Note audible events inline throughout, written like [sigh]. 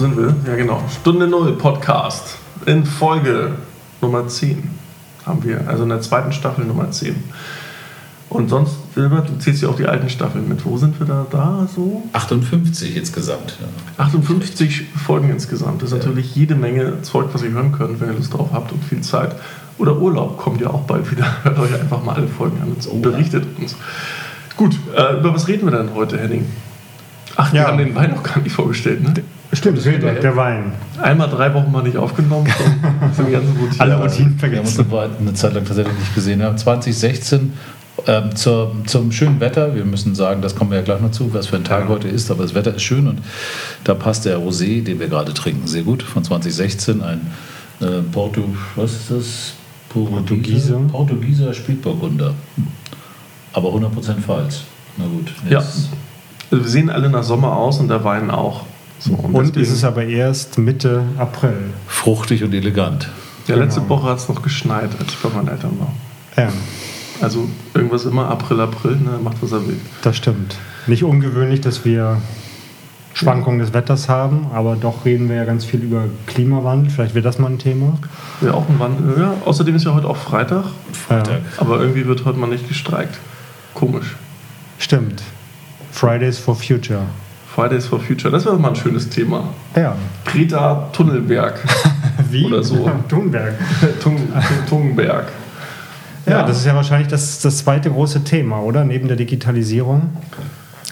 sind wir? Ja, genau. Stunde Null Podcast in Folge Nummer 10 haben wir. Also in der zweiten Staffel Nummer 10. Und sonst, Wilbert, du zählst ja auch die alten Staffeln mit. Wo sind wir da? Da so? 58 insgesamt. Ja. 58 Folgen insgesamt. Das ist ja. natürlich jede Menge Zeug, was ihr hören könnt, wenn ihr Lust drauf habt und viel Zeit. Oder Urlaub kommt ja auch bald wieder. [laughs] Hört euch einfach mal alle Folgen an und oh, berichtet uns. Gut, äh, über was reden wir denn heute, Henning? Ach, wir haben den Wein noch gar nicht vorgestellt, ne? Stimmt, das der, der Wein. Einmal drei Wochen mal nicht aufgenommen, [laughs] die ganzen Routinen. Alle Routinen vergessen. Wir haben uns eine Zeit lang tatsächlich nicht gesehen. Wir haben 2016 ähm, zur, zum schönen Wetter, wir müssen sagen, das kommen wir ja gleich noch zu, was für ein Tag heute ist, aber das Wetter ist schön und da passt der Rosé, den wir gerade trinken, sehr gut, von 2016, ein äh, Porto, was ist das? Portugieser, Portugieser Spätburgunder. Aber 100% falsch. Na gut. Ja. Also wir sehen alle nach Sommer aus und der Wein auch. So, und, und ist es aber erst Mitte April. Fruchtig und elegant. Ja, genau. letzte Woche hat es noch geschneit, als ich bei meinen Eltern war. Ja. Also irgendwas immer April, April, ne, macht was er will. Das stimmt. Nicht ungewöhnlich, dass wir Schwankungen des Wetters haben, aber doch reden wir ja ganz viel über Klimawandel. Vielleicht wird das mal ein Thema. Ja, auch ein Wandel. Ja, außerdem ist ja heute auch Freitag. Freitag. Aber irgendwie wird heute mal nicht gestreikt. Komisch. Stimmt. Fridays for Future. Fridays for Future, das wäre mal ein schönes Thema. Ja. Greta Tunnelberg. [laughs] Wie? Oder so. [laughs] Thunberg. [laughs] Thunberg. Ja, ja, das ist ja wahrscheinlich das, das zweite große Thema, oder? Neben der Digitalisierung.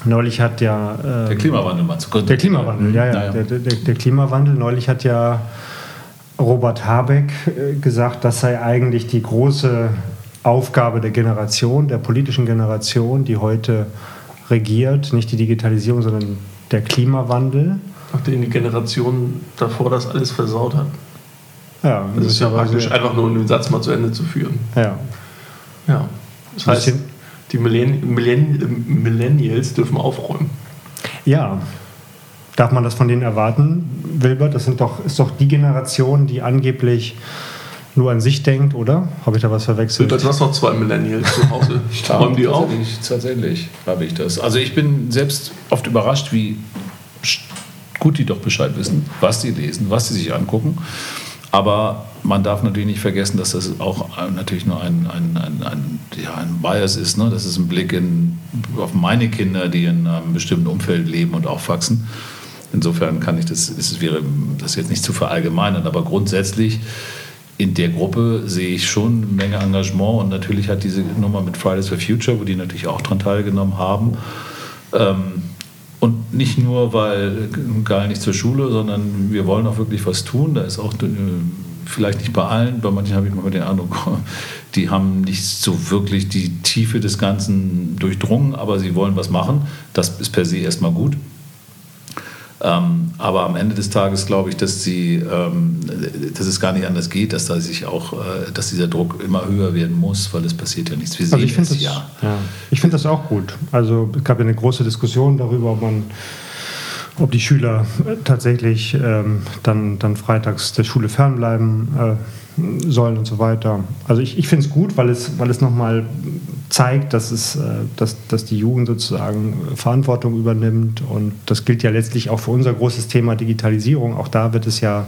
Neulich hat ja. Ähm, der Klimawandel mal zu Der Klimawandel, ja, ja. Naja. Der, der, der, Klimawandel. Neulich hat ja Robert Habeck äh, gesagt, das sei eigentlich die große Aufgabe der Generation, der politischen Generation, die heute regiert. Nicht die Digitalisierung, sondern der Klimawandel. Nachdem die Generation davor das alles versaut hat. Ja, das, ist ja praktisch einfach nur, um den Satz mal zu Ende zu führen. Ja. Ja. Das heißt, die Millenn Millenn Millennials dürfen aufräumen. Ja. Darf man das von denen erwarten, Wilbert? Das sind doch, ist doch die Generation, die angeblich nur an sich denkt, oder? Habe ich da was verwechselt? Du hast noch zwei Millennials zu Hause. [laughs] Räumen die auch? Tatsächlich habe ich das. Also ich bin selbst oft überrascht, wie gut die doch Bescheid wissen, was sie lesen, was sie sich angucken. Aber man darf natürlich nicht vergessen, dass das auch natürlich nur ein, ein, ein, ein, ja, ein Bias ist. Ne? Das ist ein Blick in, auf meine Kinder, die in einem bestimmten Umfeld leben und aufwachsen. Insofern kann ich das, es wäre das jetzt nicht zu verallgemeinern, aber grundsätzlich in der Gruppe sehe ich schon eine Menge Engagement und natürlich hat diese Nummer mit Fridays for Future, wo die natürlich auch daran teilgenommen haben, ähm, und nicht nur, weil geil nicht zur Schule, sondern wir wollen auch wirklich was tun. Da ist auch äh, vielleicht nicht bei allen, bei manchen habe ich mal den Eindruck, [laughs] die haben nicht so wirklich die Tiefe des Ganzen durchdrungen, aber sie wollen was machen. Das ist per se erstmal gut. Ähm, aber am Ende des Tages glaube ich, dass, sie, ähm, dass es gar nicht anders geht, dass, da sich auch, äh, dass dieser Druck immer höher werden muss, weil es passiert ja nichts. Wir also ich finde das, ja. ja. Ich finde das auch gut. Also es gab ja eine große Diskussion darüber, ob man ob die Schüler tatsächlich ähm, dann, dann freitags der Schule fernbleiben äh, sollen und so weiter. Also ich, ich finde es gut, weil es, weil es nochmal zeigt, dass, es, äh, dass, dass die Jugend sozusagen Verantwortung übernimmt. Und das gilt ja letztlich auch für unser großes Thema Digitalisierung. Auch da wird es ja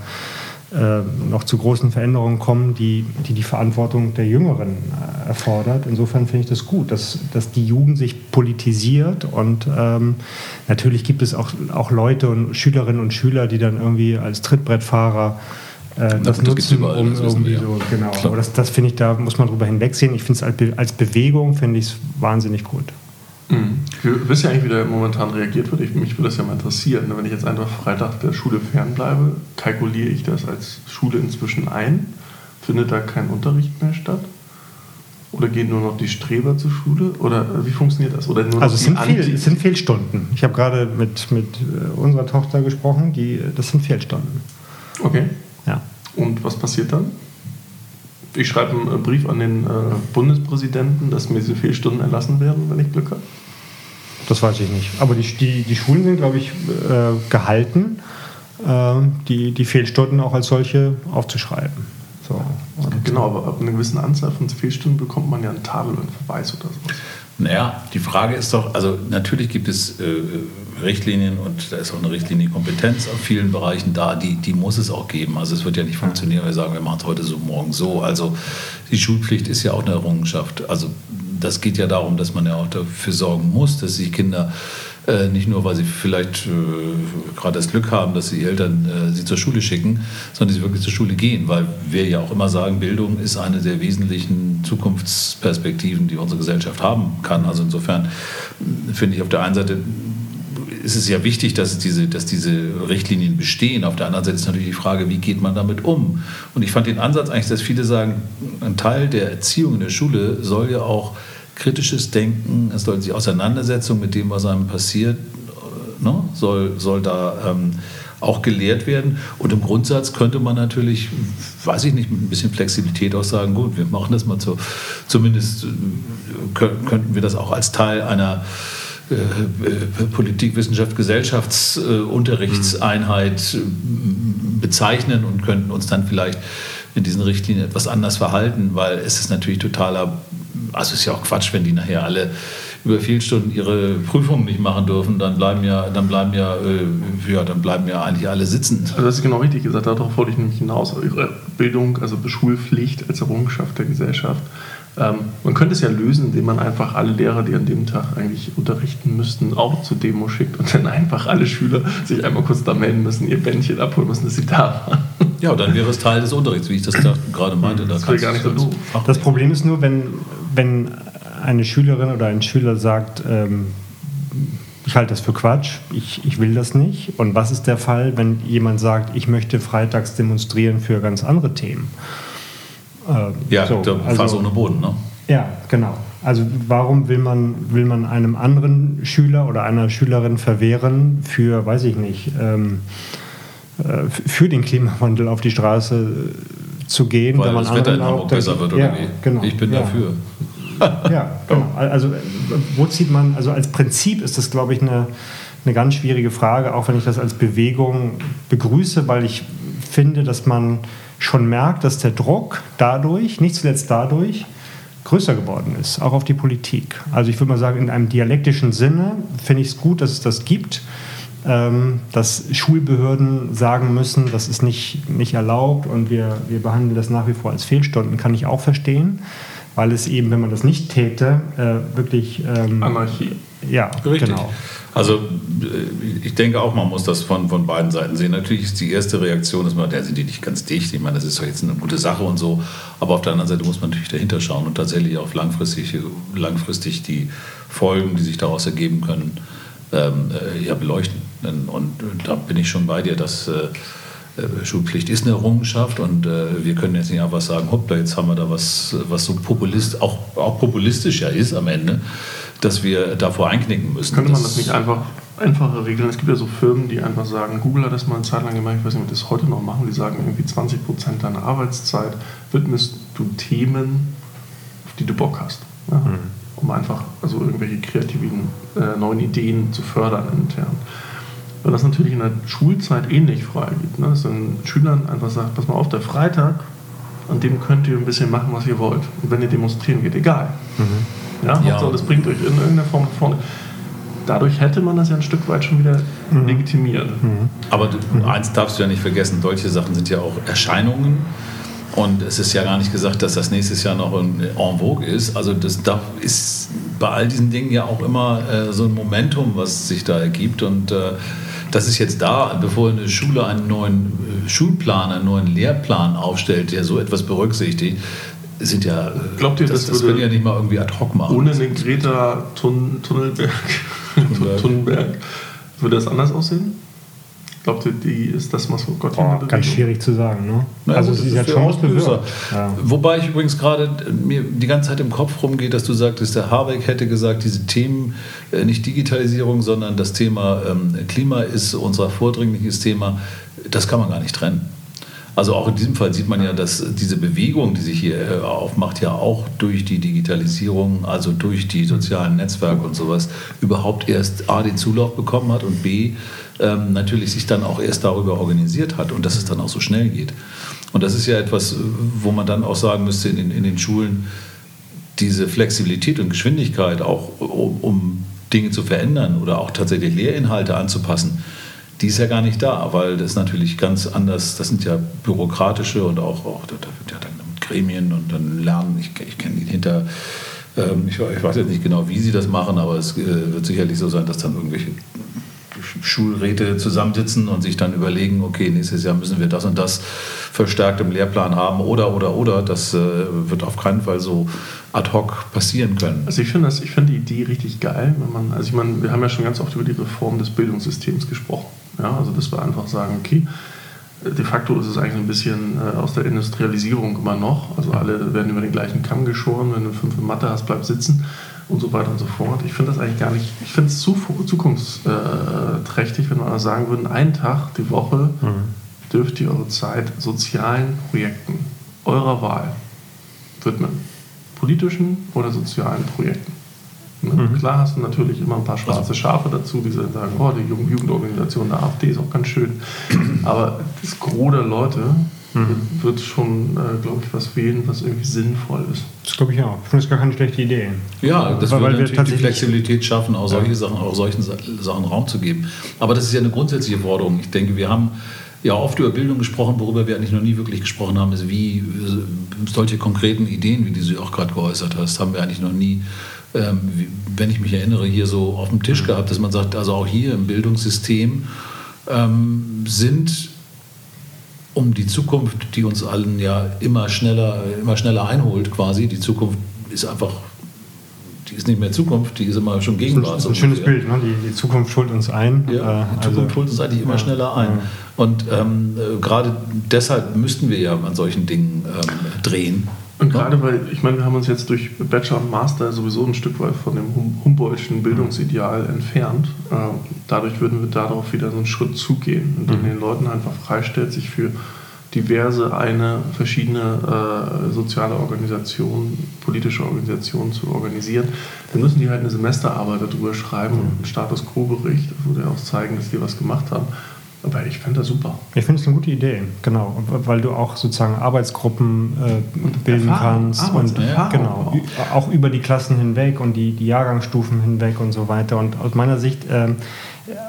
äh, noch zu großen Veränderungen kommen, die die, die Verantwortung der Jüngeren äh, erfordert. Insofern finde ich das gut, dass, dass die Jugend sich politisiert und ähm, natürlich gibt es auch, auch Leute und Schülerinnen und Schüler, die dann irgendwie als Trittbrettfahrer äh, das, das nutzen, überall, um irgendwie so, genau. Klar. Aber das, das finde ich, da muss man drüber hinwegsehen. Ich finde es als, Be als Bewegung, finde ich es wahnsinnig gut. Mhm. Du wisst ja eigentlich, wie da momentan reagiert wird. Ich, mich würde das ja mal interessieren. Wenn ich jetzt einfach Freitag der Schule fernbleibe, kalkuliere ich das als Schule inzwischen ein? Findet da kein Unterricht mehr statt? Oder gehen nur noch die Streber zur Schule? Oder wie funktioniert das? Oder nur also es sind, Fehl, es sind Fehlstunden. Ich habe gerade mit, mit äh, unserer Tochter gesprochen, die, das sind Fehlstunden. Okay. Und was passiert dann? Ich schreibe einen Brief an den äh, Bundespräsidenten, dass mir diese Fehlstunden erlassen werden, wenn ich Glück habe. Das weiß ich nicht. Aber die, die, die Schulen sind, glaube ich, äh, gehalten, äh, die, die Fehlstunden auch als solche aufzuschreiben. So. genau, aber ab einer gewissen Anzahl von Fehlstunden bekommt man ja einen Tadel und Verweis oder sowas. Naja, die Frage ist doch, also natürlich gibt es äh, Richtlinien und da ist auch eine Richtlinienkompetenz auf vielen Bereichen da, die, die muss es auch geben. Also es wird ja nicht funktionieren, wenn wir sagen, wir machen es heute so, morgen so. Also die Schulpflicht ist ja auch eine Errungenschaft. Also das geht ja darum, dass man ja auch dafür sorgen muss, dass sich Kinder äh, nicht nur, weil sie vielleicht äh, gerade das Glück haben, dass die Eltern äh, sie zur Schule schicken, sondern sie wirklich zur Schule gehen, weil wir ja auch immer sagen, Bildung ist eine der wesentlichen Zukunftsperspektiven, die unsere Gesellschaft haben kann. Also insofern finde ich auf der einen Seite ist es ja wichtig, dass diese, dass diese Richtlinien bestehen. Auf der anderen Seite ist natürlich die Frage, wie geht man damit um? Und ich fand den Ansatz eigentlich, dass viele sagen, ein Teil der Erziehung in der Schule soll ja auch kritisches Denken, es soll die Auseinandersetzung mit dem, was einem passiert, ne, soll, soll da ähm, auch gelehrt werden. Und im Grundsatz könnte man natürlich, weiß ich nicht, mit ein bisschen Flexibilität auch sagen, gut, wir machen das mal so, zumindest äh, könnten wir das auch als Teil einer Politik, Wissenschaft, Gesellschaftsunterrichtseinheit äh, bezeichnen und könnten uns dann vielleicht in diesen Richtlinien etwas anders verhalten, weil es ist natürlich totaler also ist ja auch Quatsch, wenn die nachher alle über viele Stunden ihre Prüfungen nicht machen dürfen, dann bleiben ja, dann bleiben ja, äh, ja, dann bleiben ja eigentlich alle sitzen. Also das ist genau richtig gesagt, darauf wollte ich nämlich hinaus. Ihre Bildung, also Schulpflicht als Errungenschaft der Gesellschaft. Ähm, man könnte es ja lösen, indem man einfach alle Lehrer, die an dem Tag eigentlich unterrichten müssten, auch zur Demo schickt und dann einfach alle Schüler sich einmal kurz da melden müssen, ihr Bändchen abholen müssen, dass sie da waren. Ja, dann wäre es Teil des Unterrichts, wie ich das gerade meinte. Da das gar nicht so Das Problem ist nur, wenn, wenn eine Schülerin oder ein Schüler sagt, ähm, ich halte das für Quatsch, ich, ich will das nicht. Und was ist der Fall, wenn jemand sagt, ich möchte freitags demonstrieren für ganz andere Themen? Ähm, ja, so, der also, Fass ohne Boden, ne? Ja, genau. Also warum will man, will man einem anderen Schüler oder einer Schülerin verwehren für, weiß ich nicht, ähm, äh, für den Klimawandel auf die Straße äh, zu gehen. Weil das Wetter in Hamburg besser wird, oder ja, wie? Genau, ich bin ja. dafür. ja, [laughs] genau. Also wo zieht man, also als Prinzip ist das, glaube ich, eine, eine ganz schwierige Frage, auch wenn ich das als Bewegung begrüße, weil ich finde, dass man schon merkt, dass der Druck dadurch, nicht zuletzt dadurch, größer geworden ist, auch auf die Politik. Also ich würde mal sagen, in einem dialektischen Sinne finde ich es gut, dass es das gibt ähm, dass Schulbehörden sagen müssen, das ist nicht, nicht erlaubt und wir, wir behandeln das nach wie vor als Fehlstunden, kann ich auch verstehen, weil es eben, wenn man das nicht täte, äh, wirklich... Ähm, Anarchie. Ja, Richtig. genau. Also äh, ich denke auch, man muss das von, von beiden Seiten sehen. Natürlich ist die erste Reaktion, dass man, der sind die nicht ganz dicht. Ich meine, das ist doch jetzt eine gute Sache und so. Aber auf der anderen Seite muss man natürlich dahinter schauen und tatsächlich auch langfristig, langfristig die Folgen, die sich daraus ergeben können, ähm, äh, ja, beleuchten. Und da bin ich schon bei dir, dass äh, äh, Schulpflicht ist eine Errungenschaft und äh, wir können jetzt nicht einfach sagen, hoppla, jetzt haben wir da was, was so populist, auch, auch populistisch ja ist am Ende, dass wir davor einknicken müssen. Könnte man das nicht einfach einfacher regeln? Es gibt ja so Firmen, die einfach sagen, Google hat das mal eine Zeit lang gemacht, ich weiß nicht, ob das heute noch machen, die sagen irgendwie 20 Prozent deiner Arbeitszeit widmest du Themen, auf die du Bock hast. Ja? Mhm um einfach also irgendwelche kreativen äh, neuen Ideen zu fördern intern. Weil das natürlich in der Schulzeit ähnlich freigibt. Ne? Dass dann Schülern einfach sagt, pass mal auf, der Freitag, an dem könnt ihr ein bisschen machen, was ihr wollt. Und wenn ihr demonstrieren geht, egal. Mhm. Ja, ja. Hauptsache, das bringt euch in irgendeiner Form nach vorne. Dadurch hätte man das ja ein Stück weit schon wieder mhm. legitimiert. Mhm. Aber du, eins darfst du ja nicht vergessen, solche Sachen sind ja auch Erscheinungen und es ist ja gar nicht gesagt, dass das nächstes Jahr noch en vogue ist. Also das da ist bei all diesen Dingen ja auch immer äh, so ein Momentum, was sich da ergibt. Und äh, das ist jetzt da, bevor eine Schule einen neuen äh, Schulplan, einen neuen Lehrplan aufstellt, der so etwas berücksichtigt, sind ja. Äh, Glaubt ihr, das, das, das können ja nicht mal irgendwie ad hoc machen. Ohne den Greta Tunnelberg, Tunnelberg würde das anders aussehen? Glaubt ihr, die ist das was Gott oh, Ganz schwierig zu sagen, ne? Na, also sie ist ja schon Auslöser. Ja. Wobei ich übrigens gerade mir die ganze Zeit im Kopf rumgeht, dass du sagtest, der Habeck hätte gesagt, diese Themen, äh, nicht Digitalisierung, sondern das Thema ähm, Klima ist unser vordringliches Thema, das kann man gar nicht trennen. Also auch in diesem Fall sieht man ja, dass diese Bewegung, die sich hier äh, aufmacht, ja auch durch die Digitalisierung, also durch die sozialen Netzwerke und sowas, überhaupt erst A, den Zulauf bekommen hat und B, ähm, natürlich sich dann auch erst darüber organisiert hat und dass es dann auch so schnell geht. Und das ist ja etwas, wo man dann auch sagen müsste in, in den Schulen, diese Flexibilität und Geschwindigkeit auch um, um Dinge zu verändern oder auch tatsächlich Lehrinhalte anzupassen, die ist ja gar nicht da, weil das natürlich ganz anders, das sind ja bürokratische und auch, auch da wird ja dann mit Gremien und dann Lernen, ich, ich kenne die hinter, ähm, ich, ich, weiß jetzt nicht genau, wie sie das machen, aber es äh, wird sicherlich so sein, dass dann irgendwelche Schulräte zusammensitzen und sich dann überlegen, okay, nächstes Jahr müssen wir das und das verstärkt im Lehrplan haben oder, oder, oder. Das äh, wird auf keinen Fall so ad hoc passieren können. Also ich finde find die Idee richtig geil, wenn man, also ich meine, wir haben ja schon ganz oft über die Reform des Bildungssystems gesprochen. Ja, also dass wir einfach sagen, okay, de facto ist es eigentlich ein bisschen äh, aus der Industrialisierung immer noch. Also alle werden über den gleichen Kamm geschoren, wenn du fünf in Mathe hast, bleib sitzen und so weiter und so fort. Ich finde das eigentlich gar nicht, ich finde es zu, zukunftsträchtig, wenn wir sagen würden, einen Tag die Woche mhm. dürft ihr eure Zeit sozialen Projekten eurer Wahl widmen. Politischen oder sozialen Projekten. Ne? Mhm. Klar hast du natürlich immer ein paar schwarze Schafe dazu, die sagen, oh, die Jugendorganisation der AfD ist auch ganz schön. Aber das Gros der Leute mhm. wird schon, äh, glaube ich, was wählen, was irgendwie sinnvoll ist. Das glaube ich auch. Ich finde das gar keine schlechte Idee. Ja, das würde natürlich wir die Flexibilität schaffen, auch solche ja. Sachen, auch solchen Sachen Raum zu geben. Aber das ist ja eine grundsätzliche Forderung. Ich denke, wir haben ja oft über Bildung gesprochen, worüber wir eigentlich noch nie wirklich gesprochen haben, ist wie äh, solche konkreten Ideen, wie die du auch gerade geäußert hast, haben wir eigentlich noch nie ähm, wenn ich mich erinnere, hier so auf dem Tisch gehabt, dass man sagt, also auch hier im Bildungssystem ähm, sind um die Zukunft, die uns allen ja immer schneller, immer schneller einholt, quasi. Die Zukunft ist einfach, die ist nicht mehr Zukunft, die ist immer schon Gegenwart. Das ist ein schönes Bild, ne? die, die, Zukunft holt uns ein. Ja, die Zukunft also, holt uns eigentlich immer ja, schneller ein. Ja. Und ähm, äh, gerade deshalb müssten wir ja an solchen Dingen ähm, drehen. Und gerade weil, ich meine, wir haben uns jetzt durch Bachelor und Master sowieso ein Stück weit von dem Humboldtschen Bildungsideal entfernt. Äh, dadurch würden wir darauf wieder so einen Schritt zugehen, indem mhm. den Leuten einfach freistellt, sich für diverse, eine, verschiedene äh, soziale Organisationen, politische Organisationen zu organisieren. Wir müssen die halt eine Semesterarbeit darüber schreiben und einen Status Quo-Bericht, wo wir auch zeigen, dass die was gemacht haben. Aber ich finde das super. Ich finde es eine gute Idee, genau, weil du auch sozusagen Arbeitsgruppen äh, bilden Erfahrung, kannst Arbeits und Erfahrung genau auch. auch. über die Klassen hinweg und die, die Jahrgangsstufen hinweg und so weiter. Und aus meiner Sicht äh,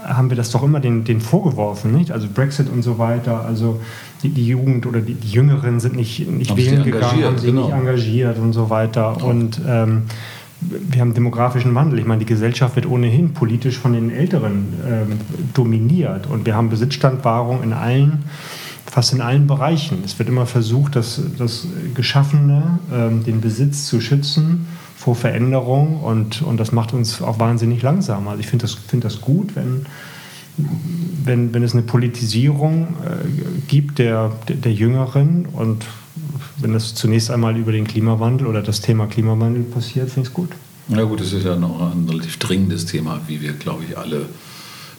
haben wir das doch immer den, den vorgeworfen, nicht? Also Brexit und so weiter. Also die, die Jugend oder die, die Jüngeren sind nicht, nicht wählen gegangen, haben sich genau. nicht engagiert und so weiter. Und ähm, wir haben demografischen Wandel. Ich meine, die Gesellschaft wird ohnehin politisch von den Älteren ähm, dominiert und wir haben Besitzstandwahrung in allen, fast in allen Bereichen. Es wird immer versucht, das, das Geschaffene, ähm, den Besitz zu schützen vor Veränderung und, und das macht uns auch wahnsinnig langsam. Also ich finde das, find das gut, wenn, wenn, wenn es eine Politisierung äh, gibt der, der, der Jüngeren und wenn das zunächst einmal über den Klimawandel oder das Thema Klimawandel passiert, finde ich es gut. Ja gut, das ist ja noch ein relativ dringendes Thema, wie wir, glaube ich, alle,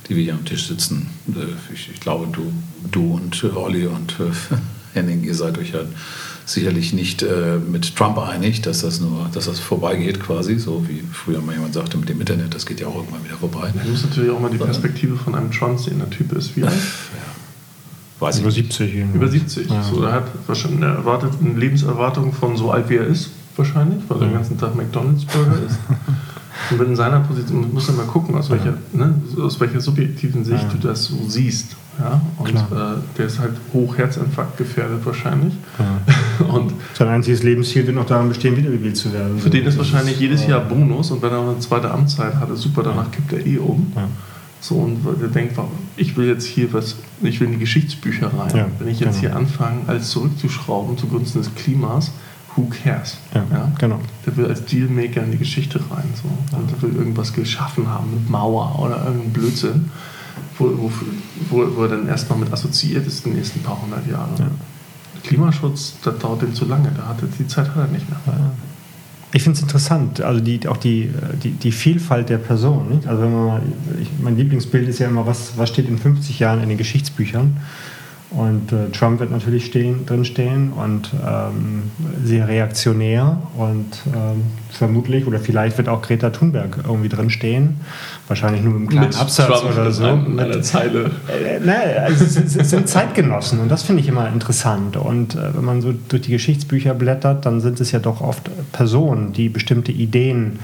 die wir hier am Tisch sitzen, äh, ich, ich glaube, du, du und Olli und äh, [laughs] Henning, ihr seid euch ja sicherlich nicht äh, mit Trump einig, dass das nur, dass das vorbeigeht quasi, so wie früher mal jemand sagte mit dem Internet, das geht ja auch irgendwann wieder vorbei. Man muss natürlich auch mal die Perspektive von einem Trump sehen. Der Typ ist wie alt? Ja. Weiß über 70. Über 70. Ja. So, er hat wahrscheinlich eine, erwartet, eine Lebenserwartung von so alt wie er ist, wahrscheinlich, weil er den ganzen Tag McDonalds-Burger isst. [laughs] Und wenn in seiner Position, muss man mal gucken, aus welcher, ne, aus welcher subjektiven Sicht du das so siehst. Ja? Und äh, der ist halt hoch Herzinfarkt gefährdet wahrscheinlich. Ja. [laughs] und Sein einziges Lebensziel wird noch daran bestehen, wiedergewählt zu werden. Für den ist wahrscheinlich jedes Jahr Bonus und wenn er eine zweite Amtszeit hatte, super, danach kippt er eh um. Ja. So, und der denkt, ich will jetzt hier was, ich will in die Geschichtsbücher rein. Ja, Wenn ich jetzt genau. hier anfange, alles zurückzuschrauben zugunsten des Klimas, who cares? Ja, ja? genau. Der will als Dealmaker in die Geschichte rein. So. Und der will irgendwas geschaffen haben mit Mauer oder irgendein Blödsinn, wo, wo, wo, wo er dann erstmal mit assoziiert ist die nächsten paar hundert Jahre. Ja. Klimaschutz, das dauert dem zu lange. Da hat er, die Zeit hat er nicht mehr. Ich finde es interessant, also die, auch die, die, die Vielfalt der Person. Nicht? Also wenn man ich, mein Lieblingsbild ist ja immer, was, was steht in 50 Jahren in den Geschichtsbüchern? Und äh, Trump wird natürlich stehen, drinstehen und ähm, sehr reaktionär und ähm, vermutlich oder vielleicht wird auch Greta Thunberg irgendwie drinstehen. Wahrscheinlich nur im kleinen Mit Absatz Trump oder so. In einer Zeile. Äh, ne, also es sind Zeitgenossen und das finde ich immer interessant. Und äh, wenn man so durch die Geschichtsbücher blättert, dann sind es ja doch oft Personen, die bestimmte Ideen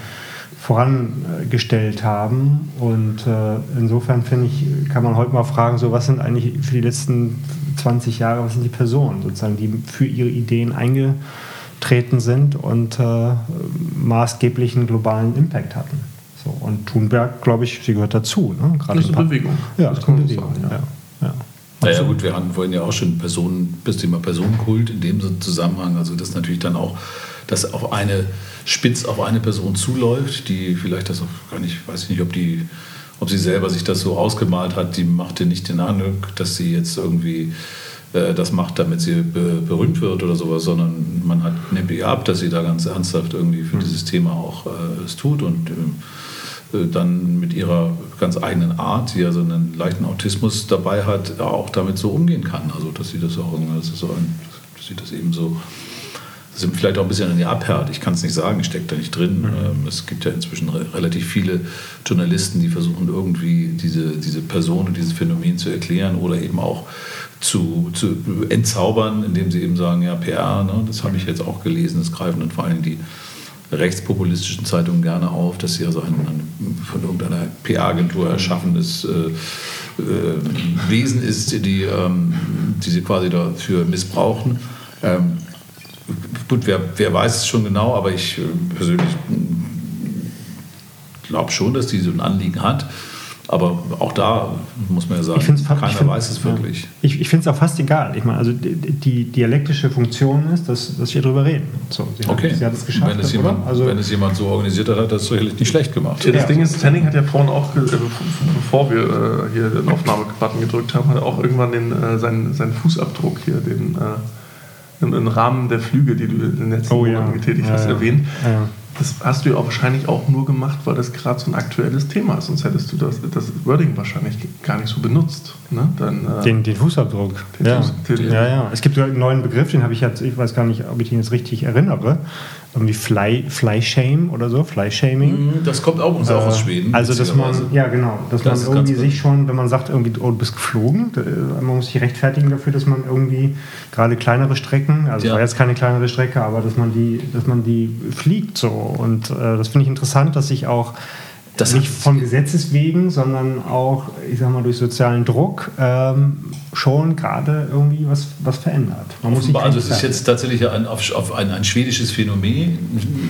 vorangestellt haben. Und äh, insofern finde ich, kann man heute mal fragen, so was sind eigentlich für die letzten 20 Jahre, was sind die Personen sozusagen, die für ihre Ideen eingetreten sind und äh, maßgeblichen globalen Impact hatten. So, und Thunberg, glaube ich, sie gehört dazu. Ne? Gerade das ist eine Bewegung. Ja, das ist eine Bewegung. Sagen, ja. Ja. Naja gut, wir hatten vorhin ja auch schon Personen, das Thema Personenkult in dem Zusammenhang. Also das natürlich dann auch, dass auf eine spitz auf eine Person zuläuft, die vielleicht das auch gar nicht, weiß ich nicht, ob die, ob sie selber sich das so ausgemalt hat, die machte nicht den Eindruck, dass sie jetzt irgendwie äh, das macht, damit sie be berühmt wird oder sowas, sondern man hat, nimmt ihr ab, dass sie da ganz ernsthaft irgendwie für mhm. dieses Thema auch äh, es tut und äh, dann mit ihrer ganz eigenen Art, die ja so einen leichten Autismus dabei hat, auch damit so umgehen kann. Also dass sie das auch dass, so ein, dass sie das eben so sind vielleicht auch ein bisschen an die abhärt. Ich kann es nicht sagen, ich stecke da nicht drin. Mhm. Ähm, es gibt ja inzwischen relativ viele Journalisten, die versuchen irgendwie diese, diese Person und dieses Phänomen zu erklären oder eben auch zu, zu entzaubern, indem sie eben sagen, ja, PR, ne, das habe ich jetzt auch gelesen, das greifen dann vor allem die rechtspopulistischen Zeitungen gerne auf, dass sie also ein, ein von irgendeiner PR-Agentur erschaffenes äh, äh, Wesen ist, die, ähm, die sie quasi dafür missbrauchen. Ähm, gut, wer, wer weiß es schon genau, aber ich äh, persönlich glaube schon, dass die so ein Anliegen hat. Aber auch da muss man ja sagen, keiner find, weiß es wirklich. Ja. Ich, ich finde es auch fast egal. Ich meine, also die, die, dialektische Funktion ist, dass, dass wir darüber reden. So, sie okay. Hat, sie hat es geschafft. Wenn es, jemand, also, wenn es jemand so organisiert hat, hat das sicherlich nicht schlecht gemacht. Ja, das ja. Ding ist, Tanning hat ja vorhin auch, äh, bevor wir äh, hier den Aufnahmebutton gedrückt haben, hat er auch irgendwann den, äh, seinen, seinen Fußabdruck hier, den äh, im, im, Rahmen der Flüge, die du in den letzten oh, Monaten getätigt hast, erwähnt. Das hast du ja auch wahrscheinlich auch nur gemacht, weil das gerade so ein aktuelles Thema ist. Sonst hättest du das, das Wording wahrscheinlich gar nicht so benutzt. Ne? Dann, äh, den, den, Fußabdruck. Den ja. Fuß, den, ja, ja. Es gibt einen neuen Begriff, den habe ich jetzt, ich weiß gar nicht, ob ich ihn jetzt richtig erinnere irgendwie Fly, Fly Shame oder so, Fly Shaming. Mhm, das kommt auch, uns äh, auch aus Schweden. Also, dass man, ja genau, dass das man irgendwie sich schon, wenn man sagt, irgendwie, oh, du bist geflogen, äh, man muss sich rechtfertigen dafür, dass man irgendwie gerade kleinere Strecken, also ja. war jetzt keine kleinere Strecke, aber dass man die, dass man die fliegt so. Und äh, das finde ich interessant, dass sich auch das nicht von Gesetzes wegen, sondern auch, ich sag mal, durch sozialen Druck ähm, schon gerade irgendwie was, was verändert. Man muss also es ist jetzt tatsächlich ein, auf, auf ein, ein, schwedisches Phänomen,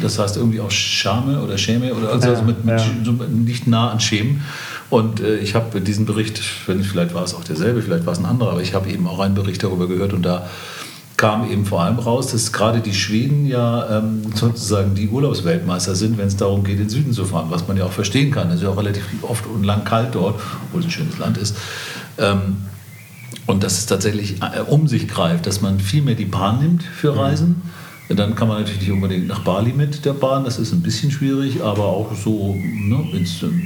das heißt irgendwie auch Schame oder Schäme oder also, ja, mit, mit ja. so nicht nah an Schämen. Und äh, ich habe diesen Bericht, vielleicht war es auch derselbe, vielleicht war es ein anderer, aber ich habe eben auch einen Bericht darüber gehört und da kam eben vor allem raus, dass gerade die Schweden ja ähm, sozusagen die Urlaubsweltmeister sind, wenn es darum geht, in den Süden zu fahren, was man ja auch verstehen kann. Es ist ja auch relativ oft und lang kalt dort, obwohl es ein schönes Land ist. Ähm, und dass es tatsächlich äh, um sich greift, dass man viel mehr die Bahn nimmt für mhm. Reisen. Mhm. Dann kann man natürlich nicht unbedingt nach Bali mit der Bahn, das ist ein bisschen schwierig, aber auch so ne,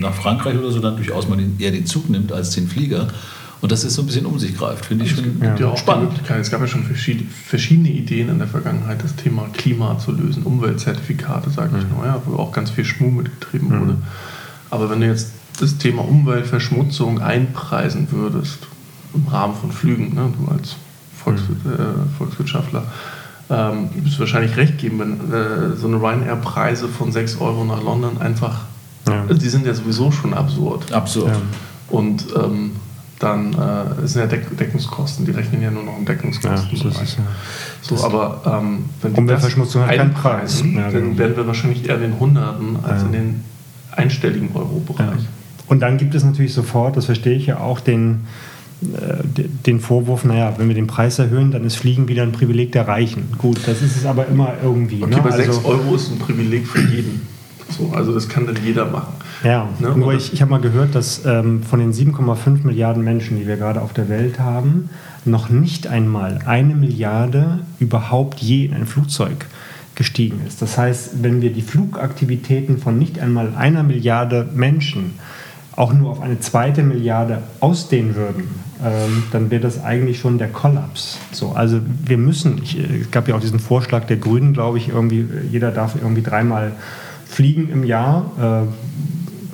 nach Frankreich oder so dann durchaus mal eher den Zug nimmt als den Flieger. Und das ist so ein bisschen um sich greift, finde ich schon ja. ja spannend. Es gab ja schon verschiedene Ideen in der Vergangenheit, das Thema Klima zu lösen, Umweltzertifikate, sage ich mhm. nur, ja, wo auch ganz viel Schmuh mitgetrieben mhm. wurde. Aber wenn du jetzt das Thema Umweltverschmutzung einpreisen würdest, im Rahmen von Flügen, ne, du als Volks, mhm. äh, Volkswirtschaftler, ähm, wirst du wahrscheinlich recht geben, wenn äh, so eine Ryanair-Preise von 6 Euro nach London einfach, ja. die sind ja sowieso schon absurd. Absurd. Ja. Und ähm, dann äh, sind ja Deck Deckungskosten, die rechnen ja nur noch um Deckungskosten. Ja, ist, ja. So, aber ähm, wenn die das einpreisen, ja, dann genau. werden wir wahrscheinlich eher in den Hunderten als in den einstelligen Euro-Bereich. Und dann gibt es natürlich sofort, das verstehe ich ja auch, den, äh, den Vorwurf, naja, wenn wir den Preis erhöhen, dann ist Fliegen wieder ein Privileg der Reichen. Gut, das ist es aber immer irgendwie. Okay, ne? bei also, 6 Euro ist ein Privileg für jeden. So, also das kann dann jeder machen. Ja, ne? nur ich, ich habe mal gehört, dass ähm, von den 7,5 Milliarden Menschen, die wir gerade auf der Welt haben, noch nicht einmal eine Milliarde überhaupt je in ein Flugzeug gestiegen ist. Das heißt, wenn wir die Flugaktivitäten von nicht einmal einer Milliarde Menschen auch nur auf eine zweite Milliarde ausdehnen würden, ähm, dann wäre das eigentlich schon der Kollaps. So, also wir müssen, ich, es gab ja auch diesen Vorschlag der Grünen, glaube ich, irgendwie, jeder darf irgendwie dreimal fliegen im Jahr. Äh,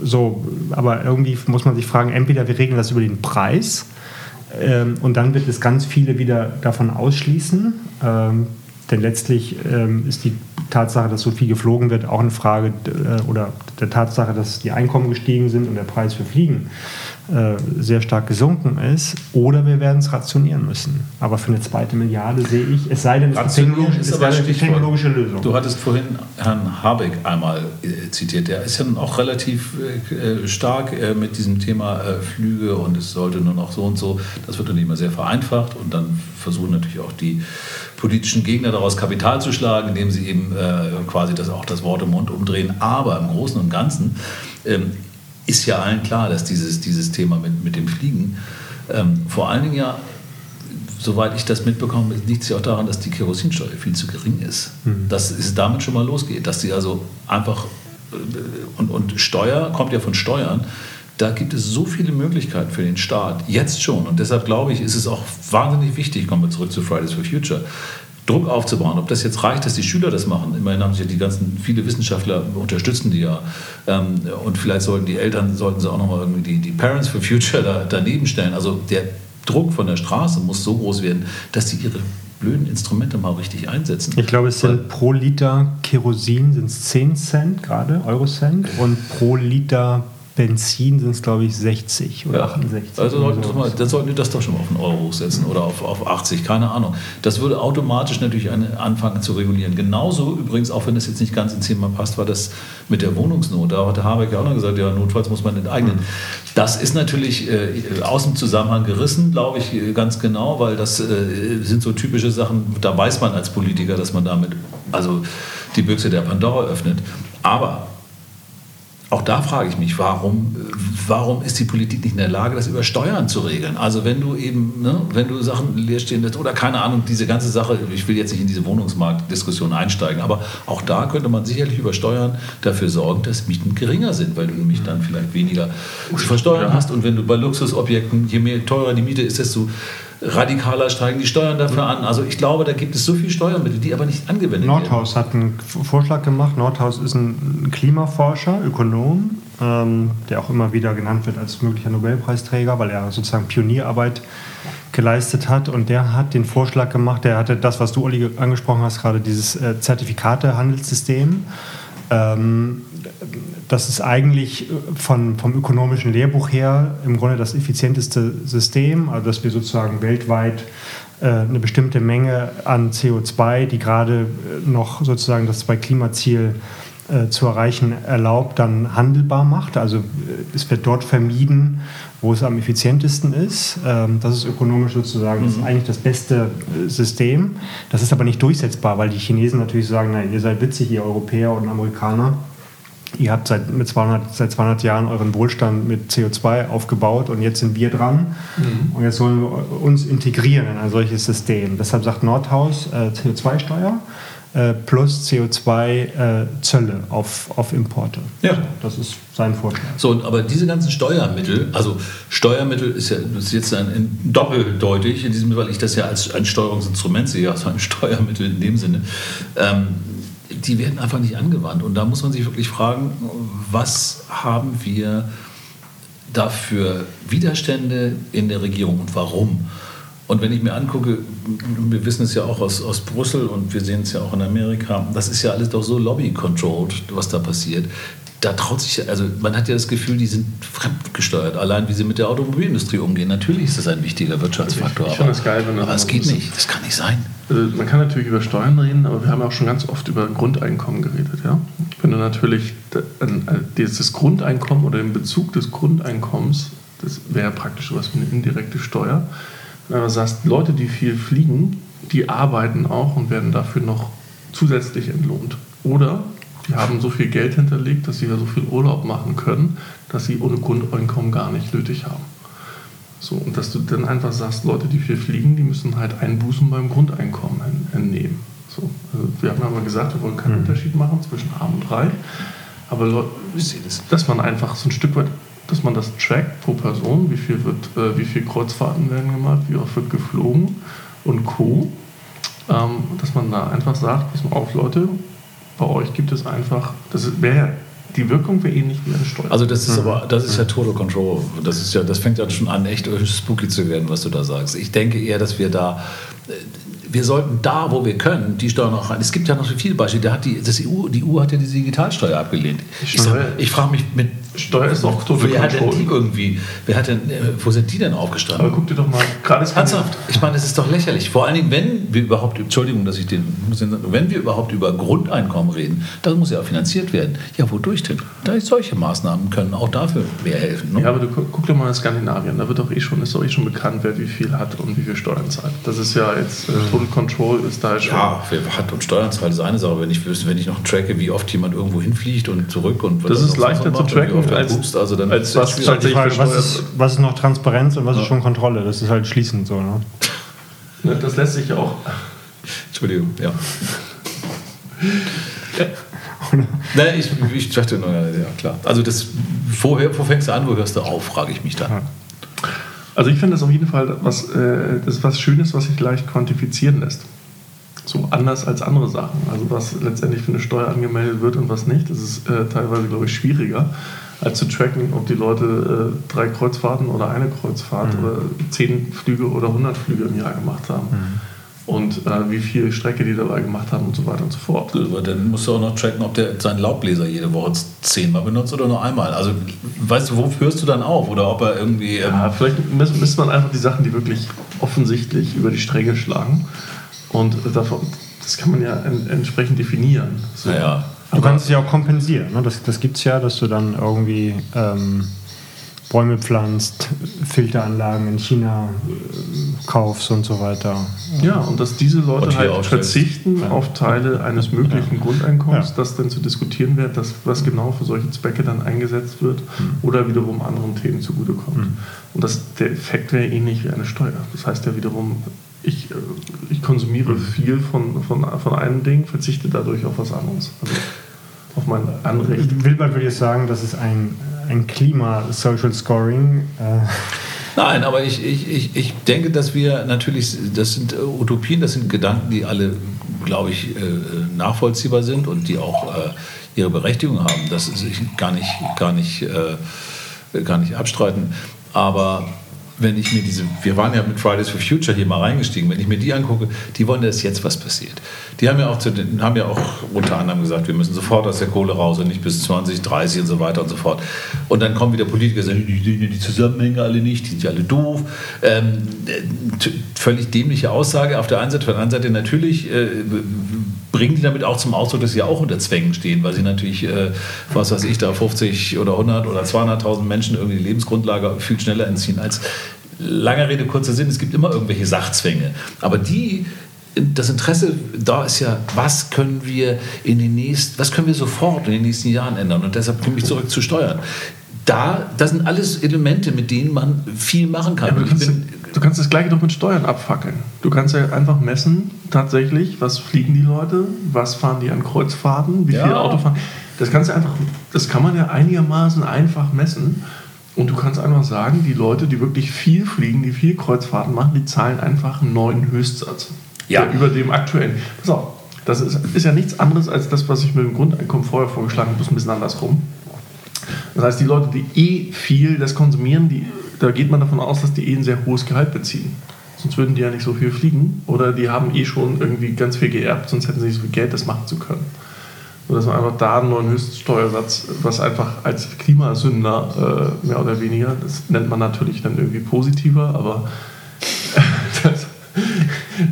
so, aber irgendwie muss man sich fragen, entweder wir regeln das über den Preis ähm, und dann wird es ganz viele wieder davon ausschließen, ähm, denn letztlich ähm, ist die Tatsache, dass so viel geflogen wird, auch eine Frage äh, oder der Tatsache, dass die Einkommen gestiegen sind und der Preis für Fliegen sehr stark gesunken ist, oder wir werden es rationieren müssen. Aber für eine zweite Milliarde sehe ich, es sei denn, es ist, ist eine technologische Lösung. Du hattest vorhin Herrn Habeck einmal äh, zitiert, der ist ja auch relativ äh, stark äh, mit diesem Thema äh, Flüge und es sollte nur noch so und so. Das wird dann immer sehr vereinfacht und dann versuchen natürlich auch die politischen Gegner daraus Kapital zu schlagen, indem sie eben äh, quasi das, auch das Wort im Mund umdrehen. Aber im Großen und Ganzen ähm, ist ja allen klar, dass dieses, dieses Thema mit, mit dem Fliegen ähm, vor allen Dingen ja, soweit ich das mitbekomme, liegt es ja auch daran, dass die Kerosinsteuer viel zu gering ist. Mhm. Dass es damit schon mal losgeht, dass sie also einfach äh, und, und Steuer kommt ja von Steuern. Da gibt es so viele Möglichkeiten für den Staat, jetzt schon. Und deshalb glaube ich, ist es auch wahnsinnig wichtig, kommen wir zurück zu Fridays for Future, Druck aufzubauen. Ob das jetzt reicht, dass die Schüler das machen. Immerhin haben sich ja die ganzen, viele Wissenschaftler unterstützen die ja. Ähm, und vielleicht sollten die Eltern, sollten sie auch nochmal irgendwie die, die Parents for Future da, daneben stellen. Also der Druck von der Straße muss so groß werden, dass sie ihre blöden Instrumente mal richtig einsetzen. Ich glaube, es sind pro Liter Kerosin sind es 10 Cent gerade, Eurocent, und pro Liter Benzin sind es, glaube ich, 60 oder ja. 68. Also sollten so. mal, dann sollten die das doch schon mal auf einen Euro hochsetzen oder auf, auf 80, keine Ahnung. Das würde automatisch natürlich eine, anfangen zu regulieren. Genauso übrigens, auch wenn das jetzt nicht ganz ins Thema passt, war das mit der Wohnungsnot. Da hat Habeck ja auch noch gesagt, ja, notfalls muss man enteignen. Das ist natürlich äh, aus dem Zusammenhang gerissen, glaube ich, ganz genau, weil das äh, sind so typische Sachen, da weiß man als Politiker, dass man damit also die Büchse der Pandora öffnet. Aber auch da frage ich mich, warum, warum ist die Politik nicht in der Lage, das über Steuern zu regeln? Also wenn du eben, ne, wenn du Sachen leer stehen lässt oder keine Ahnung, diese ganze Sache, ich will jetzt nicht in diese Wohnungsmarktdiskussion einsteigen, aber auch da könnte man sicherlich über Steuern dafür sorgen, dass Mieten geringer sind, weil du nämlich dann vielleicht weniger zu versteuern hast und wenn du bei Luxusobjekten, je mehr teurer die Miete ist, desto radikaler steigen die Steuern dafür an. Also ich glaube, da gibt es so viele Steuermittel, die aber nicht angewendet Nordhaus werden. Nordhaus hat einen Vorschlag gemacht. Nordhaus ist ein Klimaforscher, Ökonom, ähm, der auch immer wieder genannt wird als möglicher Nobelpreisträger, weil er sozusagen Pionierarbeit geleistet hat. Und der hat den Vorschlag gemacht, der hatte das, was du, Olli, angesprochen hast, gerade dieses äh, Zertifikatehandelssystem. Ähm, das ist eigentlich von, vom ökonomischen Lehrbuch her im Grunde das effizienteste System, also dass wir sozusagen weltweit äh, eine bestimmte Menge an CO2, die gerade äh, noch sozusagen das Zwei-Klimaziel äh, zu erreichen erlaubt, dann handelbar macht. Also es wird dort vermieden, wo es am effizientesten ist. Ähm, das ist ökonomisch sozusagen das ist mhm. eigentlich das beste System. Das ist aber nicht durchsetzbar, weil die Chinesen natürlich sagen, na, ihr seid witzig, ihr Europäer und Amerikaner. Ihr habt seit, mit 200, seit 200 Jahren euren Wohlstand mit CO2 aufgebaut und jetzt sind wir dran mhm. und jetzt wollen wir uns integrieren in ein solches System. Deshalb sagt Nordhaus äh, CO2-Steuer äh, plus CO2-Zölle äh, auf, auf Importe. Ja. Das ist sein Vorschlag. So, aber diese ganzen Steuermittel, also Steuermittel ist ja ist jetzt ein, ein doppeldeutig, in diesem, weil ich das ja als ein Steuerungsinstrument sehe, also ein Steuermittel in dem Sinne. Ähm, die werden einfach nicht angewandt. Und da muss man sich wirklich fragen, was haben wir da für Widerstände in der Regierung und warum? Und wenn ich mir angucke, wir wissen es ja auch aus, aus Brüssel und wir sehen es ja auch in Amerika, das ist ja alles doch so lobby-controlled, was da passiert da traut sich, also man hat ja das Gefühl, die sind fremdgesteuert, allein wie sie mit der Automobilindustrie umgehen. Natürlich ist das ein wichtiger Wirtschaftsfaktor, ich, ich aber, das geil, aber es geht nicht, das kann nicht sein. Also man kann natürlich über Steuern reden, aber wir haben auch schon ganz oft über Grundeinkommen geredet. Ja? Wenn du natürlich dieses Grundeinkommen oder den Bezug des Grundeinkommens, das wäre praktisch sowas wie eine indirekte Steuer, wenn du sagst, Leute, die viel fliegen, die arbeiten auch und werden dafür noch zusätzlich entlohnt. Oder die haben so viel Geld hinterlegt, dass sie ja so viel Urlaub machen können, dass sie ohne Grundeinkommen gar nicht nötig haben. So, und dass du dann einfach sagst, Leute, die viel fliegen, die müssen halt Einbußen beim Grundeinkommen entnehmen. So, also wir haben ja mal gesagt, wir wollen keinen mhm. Unterschied machen zwischen arm und reich. Aber Leute, dass man einfach so ein Stück weit, dass man das trackt pro Person, wie viel, wird, äh, wie viel Kreuzfahrten werden gemacht, wie oft wird geflogen und Co. Ähm, dass man da einfach sagt, pass mal auf, Leute, bei euch gibt es einfach, das wäre die Wirkung wäre ähnlich wie eine Steuer. Also das ist mhm. aber, das ist ja Total Control. Das ist ja, das fängt ja schon an, echt spooky zu werden, was du da sagst. Ich denke eher, dass wir da, wir sollten da, wo wir können, die Steuern noch rein. Es gibt ja noch so viele Beispiele. Da hat die, das EU, die EU hat ja diese Digitalsteuer abgelehnt. Ich, sag- ich frage mich mit. Steuer ist doch total Wer hat denn die irgendwie? Wer hat denn, äh, wo sind die denn Aber aufgestanden? guck dir doch mal, gerade ist Ernsthaft, ich meine, das ist doch lächerlich. Vor allen Dingen, wenn wir überhaupt, Entschuldigung, dass ich den, wenn wir überhaupt über Grundeinkommen reden, das muss ja auch finanziert werden. Ja, wodurch denn? Da solche Maßnahmen können auch dafür mehr helfen. Ne? Ja, aber du guck, guck doch mal in Skandinavien, da wird doch eh schon, ist doch eh schon bekannt, wer wie viel hat und wie viel Steuern zahlt. Das ist ja jetzt, äh, Total Control ist da schon. Ja, wer hat und Steuern zahlt ist eine Sache. Wenn ich wenn ich noch tracke, wie oft jemand irgendwo hinfliegt und zurück und Das ist auch leichter zu macht und er als- pupst, also dann als ist was schwierig. Halt die Frage, was ist, was ist noch Transparenz und was ist schon Kontrolle? Das ist halt schließend so. Ne? Das lässt sich ja auch. Entschuldigung, ja. Nein, ich, ich dachte nur, ja, ja, klar. Also das, vorher, wo fängst du an, wo hörst du auf, frage ich mich dann. Also ich finde das auf jeden Fall was, äh, das ist was Schönes, was sich leicht quantifizieren lässt. So anders als andere Sachen. Also was letztendlich für eine Steuer angemeldet wird und was nicht, das ist äh, teilweise, glaube ich, schwieriger, als zu tracken, ob die Leute äh, drei Kreuzfahrten oder eine Kreuzfahrt oder zehn Flüge oder 100 Flüge im Jahr gemacht haben. Und äh, wie viel Strecke die dabei gemacht haben und so weiter und so fort. Aber dann musst du auch noch tracken, ob der seinen Laubbläser jede Woche zehnmal benutzt oder nur einmal. Also, weißt du, wo hörst du dann auf? Oder ob er irgendwie. Ähm, Ja, vielleicht müsste man einfach die Sachen, die wirklich offensichtlich über die Stränge schlagen. Und davon, das kann man ja en, entsprechend definieren. So. naja, Du kannst es ja auch kompensieren. Ne? Das, das gibt es ja, dass du dann irgendwie ähm, Bäume pflanzt, Filteranlagen in China äh, kaufst und so weiter. Ja, und dass diese Und Leute hier halt aufstellst. verzichten auf Teile eines möglichen Grundeinkommens, Ja. das dann zu diskutieren wird, dass, was genau für solche Zwecke dann eingesetzt wird oder wiederum anderen Themen zugutekommt. Und das, der Effekt wäre ähnlich wie eine Steuer. Das heißt ja wiederum, ich, äh, ich konsumiere viel von, von, von einem Ding, verzichte dadurch auf was anderes. Also auf mein Anrecht. Wilbert würde jetzt sagen, das ist ein, ein Klima-Social Scoring. Äh, Nein, aber ich, ich, ich, ich denke, dass wir natürlich, das sind äh, Utopien, das sind Gedanken, die alle, glaube ich, nachvollziehbar sind und die auch ihre Berechtigung haben. Das ist ich gar nicht, gar nicht, gar nicht abstreiten. Aber wenn ich mir diese, wir waren ja mit Fridays for Future hier mal reingestiegen, wenn ich mir die angucke, die wollen, dass jetzt was passiert. Die haben ja auch, zu den, haben ja auch unter anderem gesagt, wir müssen sofort aus der Kohle raus und nicht bis 2030 und so weiter und so fort. Und dann kommen wieder Politiker, die sagen, die sehen die Zusammenhänge alle nicht, die sind ja alle doof. Ähm, völlig dämliche Aussage auf der einen Seite, auf der anderen Seite natürlich äh, bringen die damit auch zum Ausdruck, dass sie auch unter Zwängen stehen, weil sie natürlich, äh, was weiß ich, da 50 oder 100 oder 200.000 Menschen irgendwie die Lebensgrundlage viel schneller entziehen als langer Rede, kurzer Sinn, es gibt immer irgendwelche Sachzwänge. Aber die, das Interesse da ist ja, was können wir in den nächsten, was können wir sofort in den nächsten Jahren ändern? Und deshalb komme ich zurück zu Steuern. Da, das sind alles Elemente, mit denen man viel machen kann. Ja, du, kannst, bin, du kannst das gleiche doch mit Steuern abfackeln. Du kannst ja einfach messen, tatsächlich, was fliegen die Leute, was fahren die an Kreuzfahrten, wie Ja. viel Auto fahren. Das kannst du einfach, das kann man ja einigermaßen einfach messen. Und du kannst einfach sagen, die Leute, die wirklich viel fliegen, die viel Kreuzfahrten machen, die zahlen einfach einen neuen Höchstsatz. Ja. Der über dem aktuellen. Pass auf, das ist, ist ja nichts anderes als das, was ich mit dem Grundeinkommen vorher vorgeschlagen habe, bloß ein bisschen andersrum. Das heißt, die Leute, die eh viel das konsumieren, die, da geht man davon aus, dass die eh ein sehr hohes Gehalt beziehen. Sonst würden die ja nicht so viel fliegen. Oder die haben eh schon irgendwie ganz viel geerbt, sonst hätten sie nicht so viel Geld, das machen zu können. Dass man einfach da einen neuen Höchststeuersatz, was einfach als Klimasünder äh, mehr oder weniger, das nennt man natürlich dann irgendwie positiver, aber [laughs] dass,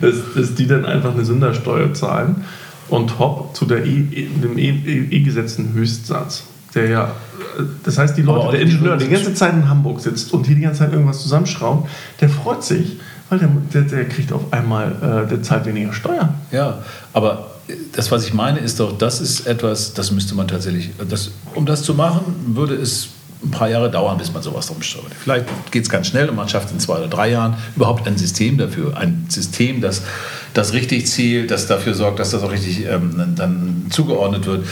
dass, dass die dann einfach eine Sündersteuer zahlen on top zu der eh, eh, dem eh, eh, eh gesetzten Höchstsatz. Der ja, das heißt, die Leute, der die Ingenieur, die Leute- ganze Zeit in Hamburg sitzt und hier die ganze Zeit irgendwas zusammenschraubt, der freut sich, weil der, der, der kriegt auf einmal, äh, der zahlt weniger Steuern. Ja, aber das, was ich meine, ist doch, das ist etwas, das müsste man tatsächlich, das, um das zu machen, würde es ein paar Jahre dauern, bis man sowas drum steuert. Vielleicht geht es ganz schnell und man schafft in zwei oder drei Jahren überhaupt ein System dafür. Ein System, das, das richtig zielt, das dafür sorgt, dass das auch richtig ähm, dann zugeordnet wird.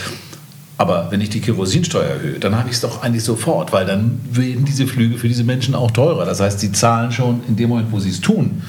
Aber wenn ich die Kerosinsteuer erhöhe, dann habe ich es doch eigentlich sofort, weil dann werden diese Flüge für diese Menschen auch teurer. Das heißt, sie zahlen schon in dem Moment, wo sie es tun,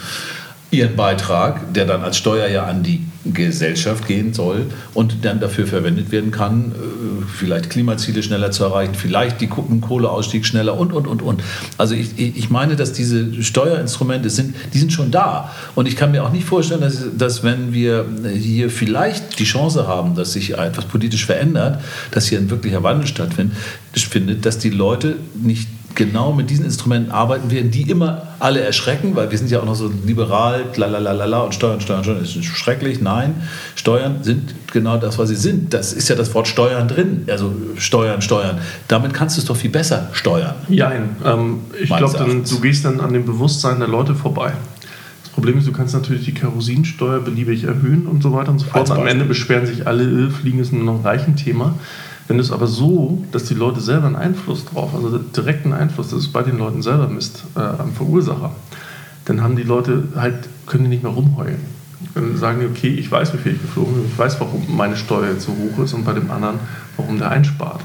ihren Beitrag, der dann als Steuer ja an die Gesellschaft gehen soll und dann dafür verwendet werden kann, äh, vielleicht Klimaziele schneller zu erreichen, vielleicht die Kohleausstieg schneller und, und, und, und. Also ich, ich meine, dass diese Steuerinstrumente sind, die sind schon da. Und ich kann mir auch nicht vorstellen, dass, dass wenn wir hier vielleicht die Chance haben, dass sich etwas politisch verändert, dass hier ein wirklicher Wandel stattfindet, dass die Leute nicht genau mit diesen Instrumenten arbeiten werden, die immer alle erschrecken, weil wir sind ja auch noch so liberal, lalalala und Steuern, Steuern, Steuern ist schrecklich. Nein, Steuern sind genau das, was sie sind. Das ist ja das Wort Steuern drin. Also Steuern, Steuern. Damit kannst du es doch viel besser steuern. Ja, ähm, ich glaube, du gehst dann an dem Bewusstsein der Leute vorbei. Das Problem ist, du kannst natürlich die Kerosinsteuer beliebig erhöhen und so weiter und so fort. Am Ende beschweren sich alle, äh, Fliegen ist nur noch ein reichen Thema. Wenn du es aber so, dass die Leute selber einen Einfluss drauf, also direkten Einfluss, dass es bei den Leuten selber misst, äh, am Verursacher, dann haben die Leute halt, können die nicht mehr rumheulen. Dann sagen die, okay, ich weiß, wie viel ich geflogen bin, ich weiß, warum meine Steuer jetzt so hoch ist und bei dem anderen, warum der einspart.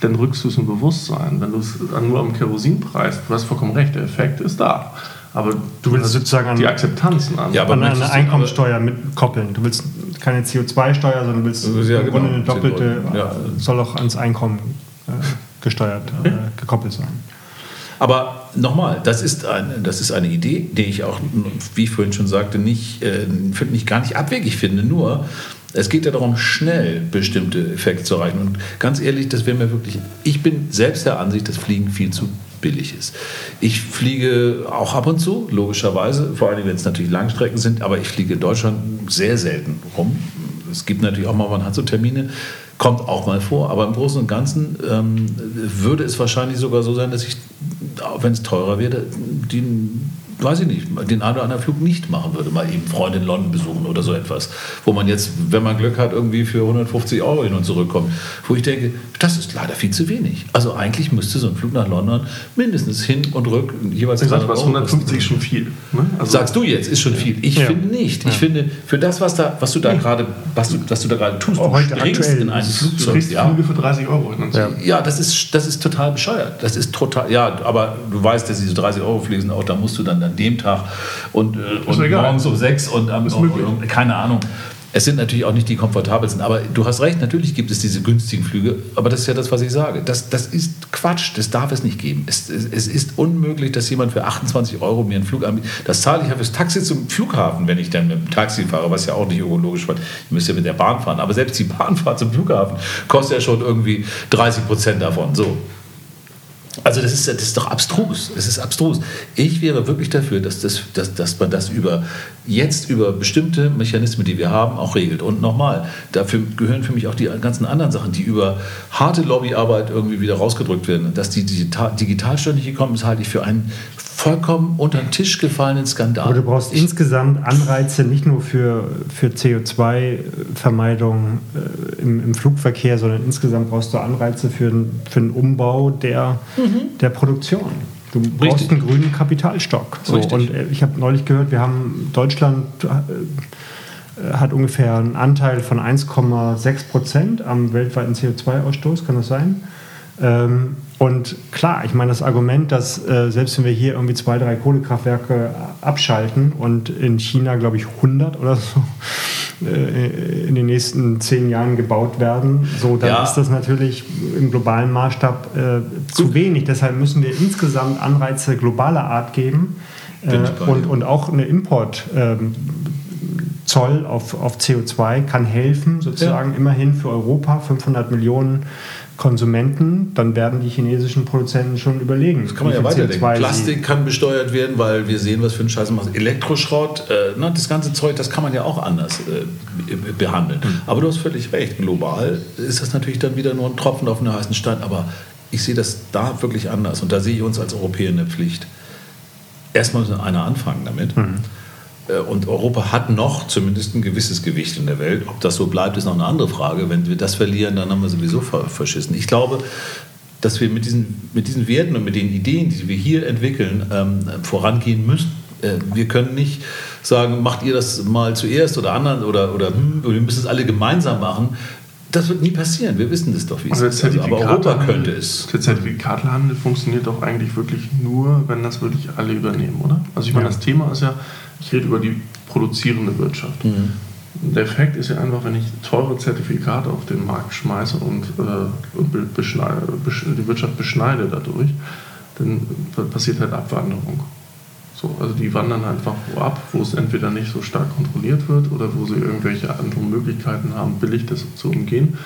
Dann rückst du es im Bewusstsein. Wenn du es nur am Kerosinpreis, du hast vollkommen recht, der Effekt ist da. Aber du willst also sozusagen die Akzeptanzen an. Ja, aber an eine Einkommensteuer mit koppeln. Du willst keine CO2-Steuer, sondern du willst ja, im genau. Grunde eine doppelte, ja. soll auch ans Einkommen äh, gesteuert, äh, gekoppelt sein. Aber nochmal, das ist, ein, das ist eine Idee, die ich auch, wie ich vorhin schon sagte, nicht, äh, nicht gar nicht abwegig finde. Nur, es geht ja darum, schnell bestimmte Effekte zu erreichen. Und ganz ehrlich, das wäre mir wirklich, ich bin selbst der Ansicht, dass Fliegen viel zu billig ist. Ich fliege auch ab und zu, logischerweise, vor allem wenn es natürlich Langstrecken sind, aber ich fliege in Deutschland sehr selten rum. Es gibt natürlich auch mal, man hat so Termine, kommt auch mal vor, aber im Großen und Ganzen ähm, würde es wahrscheinlich sogar so sein, dass ich, wenn es teurer wäre, die weiß ich nicht, den einen oder anderen Flug nicht machen würde, mal eben Freunde in London besuchen oder so etwas, wo man jetzt, wenn man Glück hat, irgendwie für 150 Euro hin und zurück kommt, wo ich denke, das ist leider viel zu wenig. Also eigentlich müsste so ein Flug nach London mindestens hin und rück jeweils ich 300 was 150 schon viel. Ne? Also Sagst du jetzt, ist schon viel. Ich ja. finde nicht. Ich ja. finde, für das, was, da, was du da gerade was du, was du da gerade tust, oh, du springst in einen Flugzeug. Du ja. Flüge für 30 Euro hin und so. Ja, das ist, das ist total bescheuert. Das ist total, ja, aber du weißt, dass diese 30 Euro fliegen, auch da musst du dann an dem Tag und, äh, und morgens um sechs und, ähm, und, keine Ahnung. Es sind natürlich auch nicht die komfortabelsten, aber du hast recht, natürlich gibt es diese günstigen Flüge, aber das ist ja das, was ich sage. Das, das ist Quatsch, das darf es nicht geben. Es, es ist unmöglich, dass jemand für 28 Euro mir einen Flug anbietet. Das zahle ich ja fürs Taxi zum Flughafen, wenn ich dann mit dem Taxi fahre, was ja auch nicht ökologisch war. Ich müsste ja mit der Bahn fahren, aber selbst die [laughs] Bahnfahrt zum Flughafen kostet ja schon irgendwie 30 Prozent davon. So. Also das ist, das ist doch abstrus. Es ist abstrus. Ich wäre wirklich dafür, dass, das, dass, dass man das über jetzt über bestimmte Mechanismen, die wir haben, auch regelt. Und nochmal, dafür gehören für mich auch die ganzen anderen Sachen, die über harte Lobbyarbeit irgendwie wieder rausgedrückt werden. Dass die Digital nicht gekommen ist, halte ich für einen vollkommen unter den Tisch gefallenen Skandal. Aber du brauchst ich insgesamt Anreize nicht nur für, für CO2-Vermeidung äh, im, im, Flugverkehr, sondern insgesamt brauchst du Anreize für, für einen Umbau der, mhm. der Produktion. Du brauchst Richtig. einen grünen Kapitalstock. So, und äh, ich habe neulich gehört, wir haben Deutschland äh, hat ungefähr einen Anteil von 1,6 Prozent am weltweiten CO2-Ausstoß, kann das sein? Ähm, und klar, ich meine, das Argument, dass äh, selbst wenn wir hier irgendwie zwei, drei Kohlekraftwerke abschalten und in China, glaube ich, 100 oder so äh, in den nächsten zehn Jahren gebaut werden, so dann ja. ist das natürlich im globalen Maßstab äh, zu wenig. Deshalb müssen wir insgesamt Anreize globaler Art geben äh, und, und auch eine Import. Ähm, Zoll auf, auf CO2 kann helfen, sozusagen ja. immerhin für Europa 500 Millionen Konsumenten, dann werden die chinesischen Produzenten schon überlegen. Das kann man ja weiterdenken. Plastik kann besteuert werden, weil wir sehen, was für ein Scheiß macht. Elektroschrott, äh, ne, das ganze Zeug, das kann man ja auch anders äh, behandeln. Mhm. Aber du hast völlig recht. Global ist das natürlich dann wieder nur ein Tropfen auf einen heißen Stein. Aber ich sehe das da wirklich anders. Und da sehe ich uns als Europäer eine Pflicht. Erstmal muss einer anfangen damit. Mhm. Äh, und Europa hat noch zumindest ein gewisses Gewicht in der Welt. Ob das so bleibt, ist noch eine andere Frage. Wenn wir das verlieren, dann haben wir sowieso verschissen. Ich glaube, dass wir mit diesen, mit diesen Werten und mit den Ideen, die wir hier entwickeln, ähm, vorangehen müssen. Äh, wir können nicht sagen, macht ihr das mal zuerst oder anderen oder, oder hm, wir müssen es alle gemeinsam machen. Das wird nie passieren. Wir wissen das doch, wie es Also ist. Also, aber Europa könnte es. Der Zertifikatehandel funktioniert doch eigentlich wirklich nur, wenn das wirklich alle übernehmen, oder? Also ich meine, Ja. das Thema ist ja, ich rede über die produzierende Wirtschaft. Mhm. Der Effekt ist ja einfach, wenn ich teure Zertifikate auf den Markt schmeiße und, äh, und be- beschneide, besch die Wirtschaft beschneide dadurch, dann passiert halt Abwanderung. So, also die wandern einfach wo ab, wo es entweder nicht so stark kontrolliert wird oder wo sie irgendwelche anderen Möglichkeiten haben, billig das zu umgehen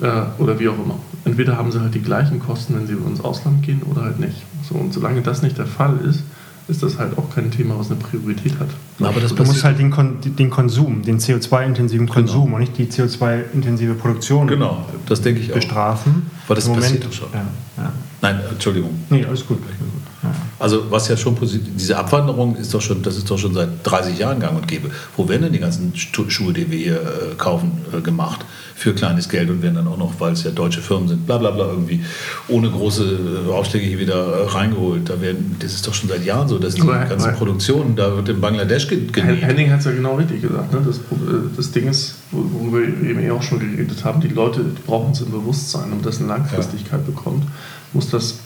äh, oder wie auch immer. Entweder haben sie halt die gleichen Kosten, wenn sie ins Ausland gehen oder halt nicht. So, und solange das nicht der Fall ist, ist das halt auch kein Thema, was eine Priorität hat. Aber das Du musst halt den, Kon den Konsum, den CO2-intensiven Konsum und nicht die CO2-intensive Produktion Genau, das denke ich auch. bestrafen. Weil das Im passiert doch schon. Ja, ja. Nein, Entschuldigung. Nee, alles gut. Also was ja schon positiv, diese Abwanderung ist doch schon, das ist doch schon seit 30 Jahren gang und gäbe. Wo werden denn die ganzen Schuhe, die wir hier äh, kaufen, äh, gemacht für kleines Geld und werden dann auch noch, weil es ja deutsche Firmen sind, bla bla bla irgendwie ohne große äh, Aufschläge hier wieder äh, reingeholt. Da werden, das ist doch schon seit Jahren so, dass die aber- Produktionen, da wird in Bangladesch genäht. Henning hat es ja genau richtig gesagt. Ne? Das, das Ding ist, wo- worüber wir eben eh auch schon geredet haben, die Leute brauchen es im Bewusstsein. Damit das eine Langfristigkeit bekommt, muss das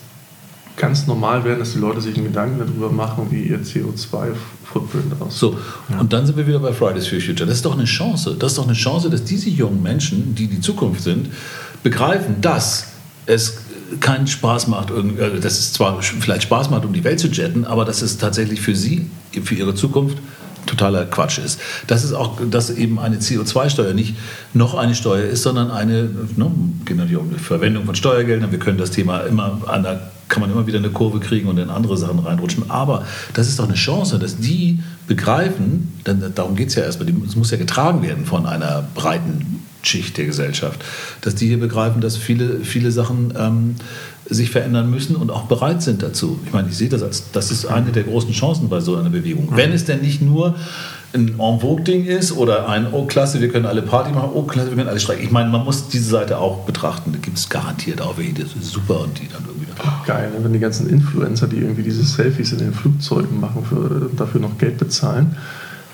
ganz normal werden, dass die Leute sich einen Gedanken darüber machen, wie ihr CO2-Footprint aussieht. So, und dann sind wir wieder bei Fridays for Future. Das ist doch eine Chance. Das ist doch eine Chance, dass diese jungen Menschen, die die Zukunft sind, begreifen, dass es keinen Spaß macht, äh, dass es zwar vielleicht Spaß macht, um die Welt zu jetten, aber dass es tatsächlich für sie, für ihre Zukunft totaler Quatsch ist. Das ist auch, dass eben eine CO2-Steuer nicht noch eine Steuer ist, sondern eine, ne, geht die Verwendung von Steuergeldern. Wir können das Thema immer an der, kann man immer wieder eine Kurve kriegen und in andere Sachen reinrutschen. Aber das ist doch eine Chance, dass die begreifen, denn darum geht es ja erstmal, es muss ja getragen werden von einer breiten Schicht der Gesellschaft, dass die hier begreifen, dass viele, viele Sachen ähm, sich verändern müssen und auch bereit sind dazu. Ich meine, ich sehe das als, das ist eine der großen Chancen bei so einer Bewegung. Wenn es denn nicht nur ein En Vogue-Ding ist oder ein, oh klasse, wir können alle Party machen, oh klasse, wir können alle streiken. Ich meine, man muss diese Seite auch betrachten. Da gibt es garantiert auch welche, das ist super und die dann irgendwie... Geil, ne? wenn die ganzen Influencer, die irgendwie diese Selfies in den Flugzeugen machen, für, dafür noch Geld bezahlen,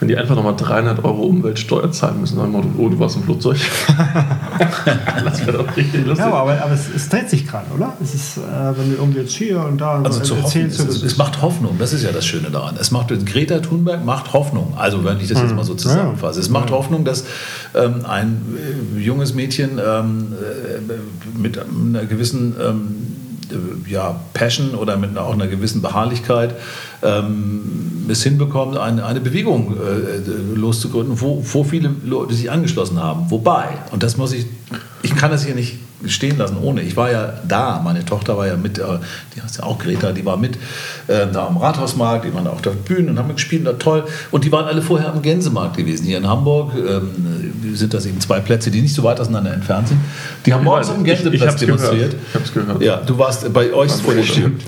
wenn die einfach nochmal 300 Euro Umweltsteuer zahlen müssen, dann Motto, oh, du warst im Flugzeug. [laughs] das wäre doch richtig lustig. Ja, aber, aber es, es dreht sich gerade, oder? Es ist, äh, wenn du irgendwie jetzt hier und da Also so zu hoffen, es, es, es macht Hoffnung, das ist ja das Schöne daran. Es macht, Greta Thunberg macht Hoffnung, also wenn ich das jetzt mal so zusammenfasse. Es macht Hoffnung, dass ähm, ein äh, junges Mädchen ähm, äh, mit einer gewissen ähm, äh, ja, Passion oder mit einer, auch einer gewissen Beharrlichkeit ähm, es hinbekommt, eine, eine Bewegung äh, loszugründen, wo, wo viele Leute sich angeschlossen haben. Wobei, und das muss ich, ich kann das hier nicht stehen lassen ohne. Ich war ja da, meine Tochter war ja mit, äh, die heißt ja auch Greta, die war mit äh, da am Rathausmarkt, die waren auf der Bühne und haben gespielt, da toll. Und die waren alle vorher am Gänsemarkt gewesen, hier in Hamburg. Ähm, sind das eben zwei Plätze, die nicht so weit auseinander entfernt sind. Die haben morgens am ich- ich Gänseplatz hab's gehört. demonstriert. Ich hab's gehört. Ja, du warst bei euch vor der.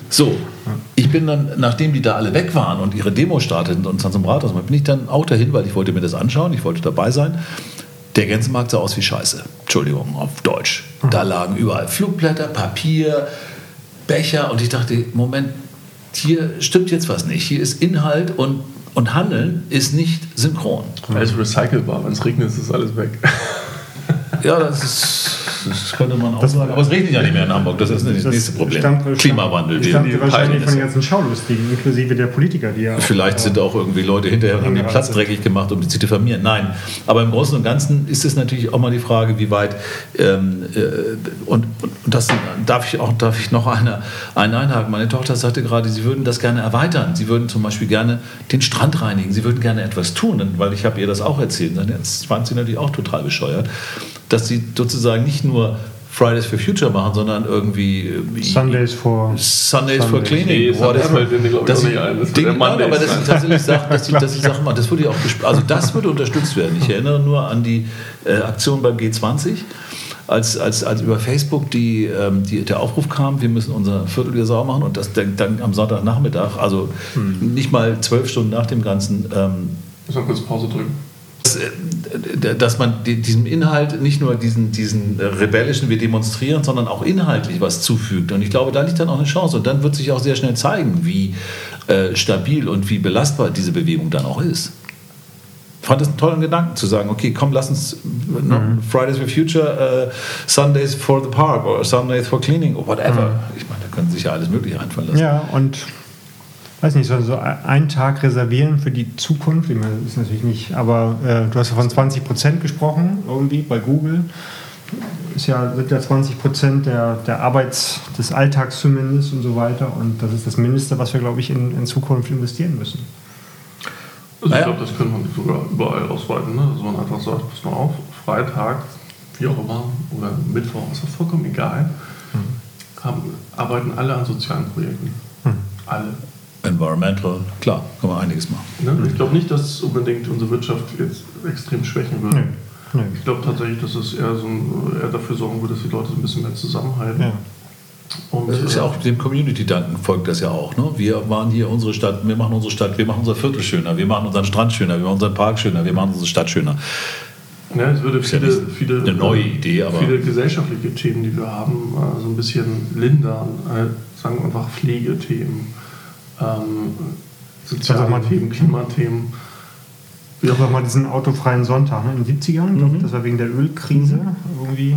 So, ich bin dann, nachdem die da alle weg waren und ihre Demo starteten und dann zum Rathaus, bin ich dann auch dahin, weil ich wollte mir das anschauen, ich wollte dabei sein. Der Gänsemarkt sah aus wie Scheiße. Entschuldigung, auf Deutsch. Da lagen überall Flugblätter, Papier, Becher und ich dachte, Moment, hier stimmt jetzt was nicht. Hier ist Inhalt und, und Handeln ist nicht synchron. Alles recycelbar, wenn es regnet, ist das alles weg. [laughs] Ja, das ist. Das könnte man auch sagen. Aber es regnet ja nicht mehr in Hamburg. Das ist das das nächste Problem. stammt- Klimawandel. Das die- die wahrscheinlich Peilung von den ist- ganzen Schaulustigen, inklusive der Politiker, die ja. auch, Vielleicht äh, sind auch irgendwie Leute hinterher und haben den Platz dreckig gemacht, um die zu diffamieren. Nein, aber im Großen und Ganzen ist es natürlich auch mal die Frage, wie weit ähm, äh, und, und das darf ich auch darf ich noch eine, einen einhaken. Meine Tochter sagte gerade, sie würden das gerne erweitern. Sie würden zum Beispiel gerne den Strand reinigen. Sie würden gerne etwas tun, weil ich habe ihr das auch erzählt. Jetzt fand sie natürlich auch total bescheuert, dass sie sozusagen nicht nur Fridays for Future machen, sondern irgendwie äh, Sundays for. Sundays for Sundays. Cleaning, Nee, fällt mir, ich, nicht ein. Das Dinge, der nein, aber dass sie tatsächlich sagt, dass sie, dass sie sagt, mal, das würde ja auch also das würde unterstützt werden. Ich erinnere nur an die äh, Aktion beim G20, als, als, als über Facebook die, ähm, die, der Aufruf kam, wir müssen unser Viertel wieder sauber machen und das dann, dann am Sonntagnachmittag, also nicht mal zwölf Stunden nach dem Ganzen, ähm, Muss mal kurz Pause drücken. Dass, äh, dass man di- diesem Inhalt nicht nur diesen, diesen äh, rebellischen, wir demonstrieren, sondern auch inhaltlich was zufügt. Und ich glaube, da liegt dann auch eine Chance. Und dann wird sich auch sehr schnell zeigen, wie äh, stabil und wie belastbar diese Bewegung dann auch ist. fand es einen tollen Gedanken zu sagen, okay, komm, lass uns mhm. Fridays for Future, uh, Sundays for the Park oder Sundays for Cleaning oder whatever. Mhm. Ich meine, da können sich ja alles Mögliche einfallen lassen. Ja, und weiß nicht, so also einen Tag reservieren für die Zukunft, ich meine, das ist natürlich nicht, aber äh, du hast ja von 20 Prozent gesprochen, irgendwie bei Google. Ist ja, sind ja 20 Prozent der, der Arbeits-, des Alltags zumindest und so weiter. Und das ist das Mindeste, was wir, glaube ich, in, in Zukunft investieren müssen. Also ich glaube, das könnte man sogar überall ausweiten. Ne? Also man einfach sagt, pass mal auf, Freitag, wie auch immer, oder Mittwoch, ist das vollkommen egal. Mhm. Haben, arbeiten alle an sozialen Projekten. Mhm. Alle. Environmental, klar, kann man einiges machen. Ne? Ich glaube nicht, dass unbedingt unsere Wirtschaft jetzt extrem schwächen würde. Nee. Nee. Ich glaube tatsächlich, dass es eher, so ein, eher dafür sorgen würde, dass die Leute so ein bisschen mehr zusammenhalten. Ja. Und das ist ja auch dem Community-Danken folgt das ja auch. Ne? Wir waren hier unsere Stadt, wir machen unsere Stadt, wir machen unser Viertel schöner, wir machen unseren Strand schöner, wir machen unseren Park schöner, wir machen unsere Stadt schöner. Ja, es würde viele, ja viele, eine neue Idee, aber viele gesellschaftliche Themen, die wir haben, äh, so ein bisschen lindern. Äh, sagen wir einfach Pflegethemen, ähm, soziale Themen, Klimathemen. Ich habe auch mal diesen autofreien Sonntag ne, in den 70ern, mhm. das war wegen der Ölkrise irgendwie. Äh,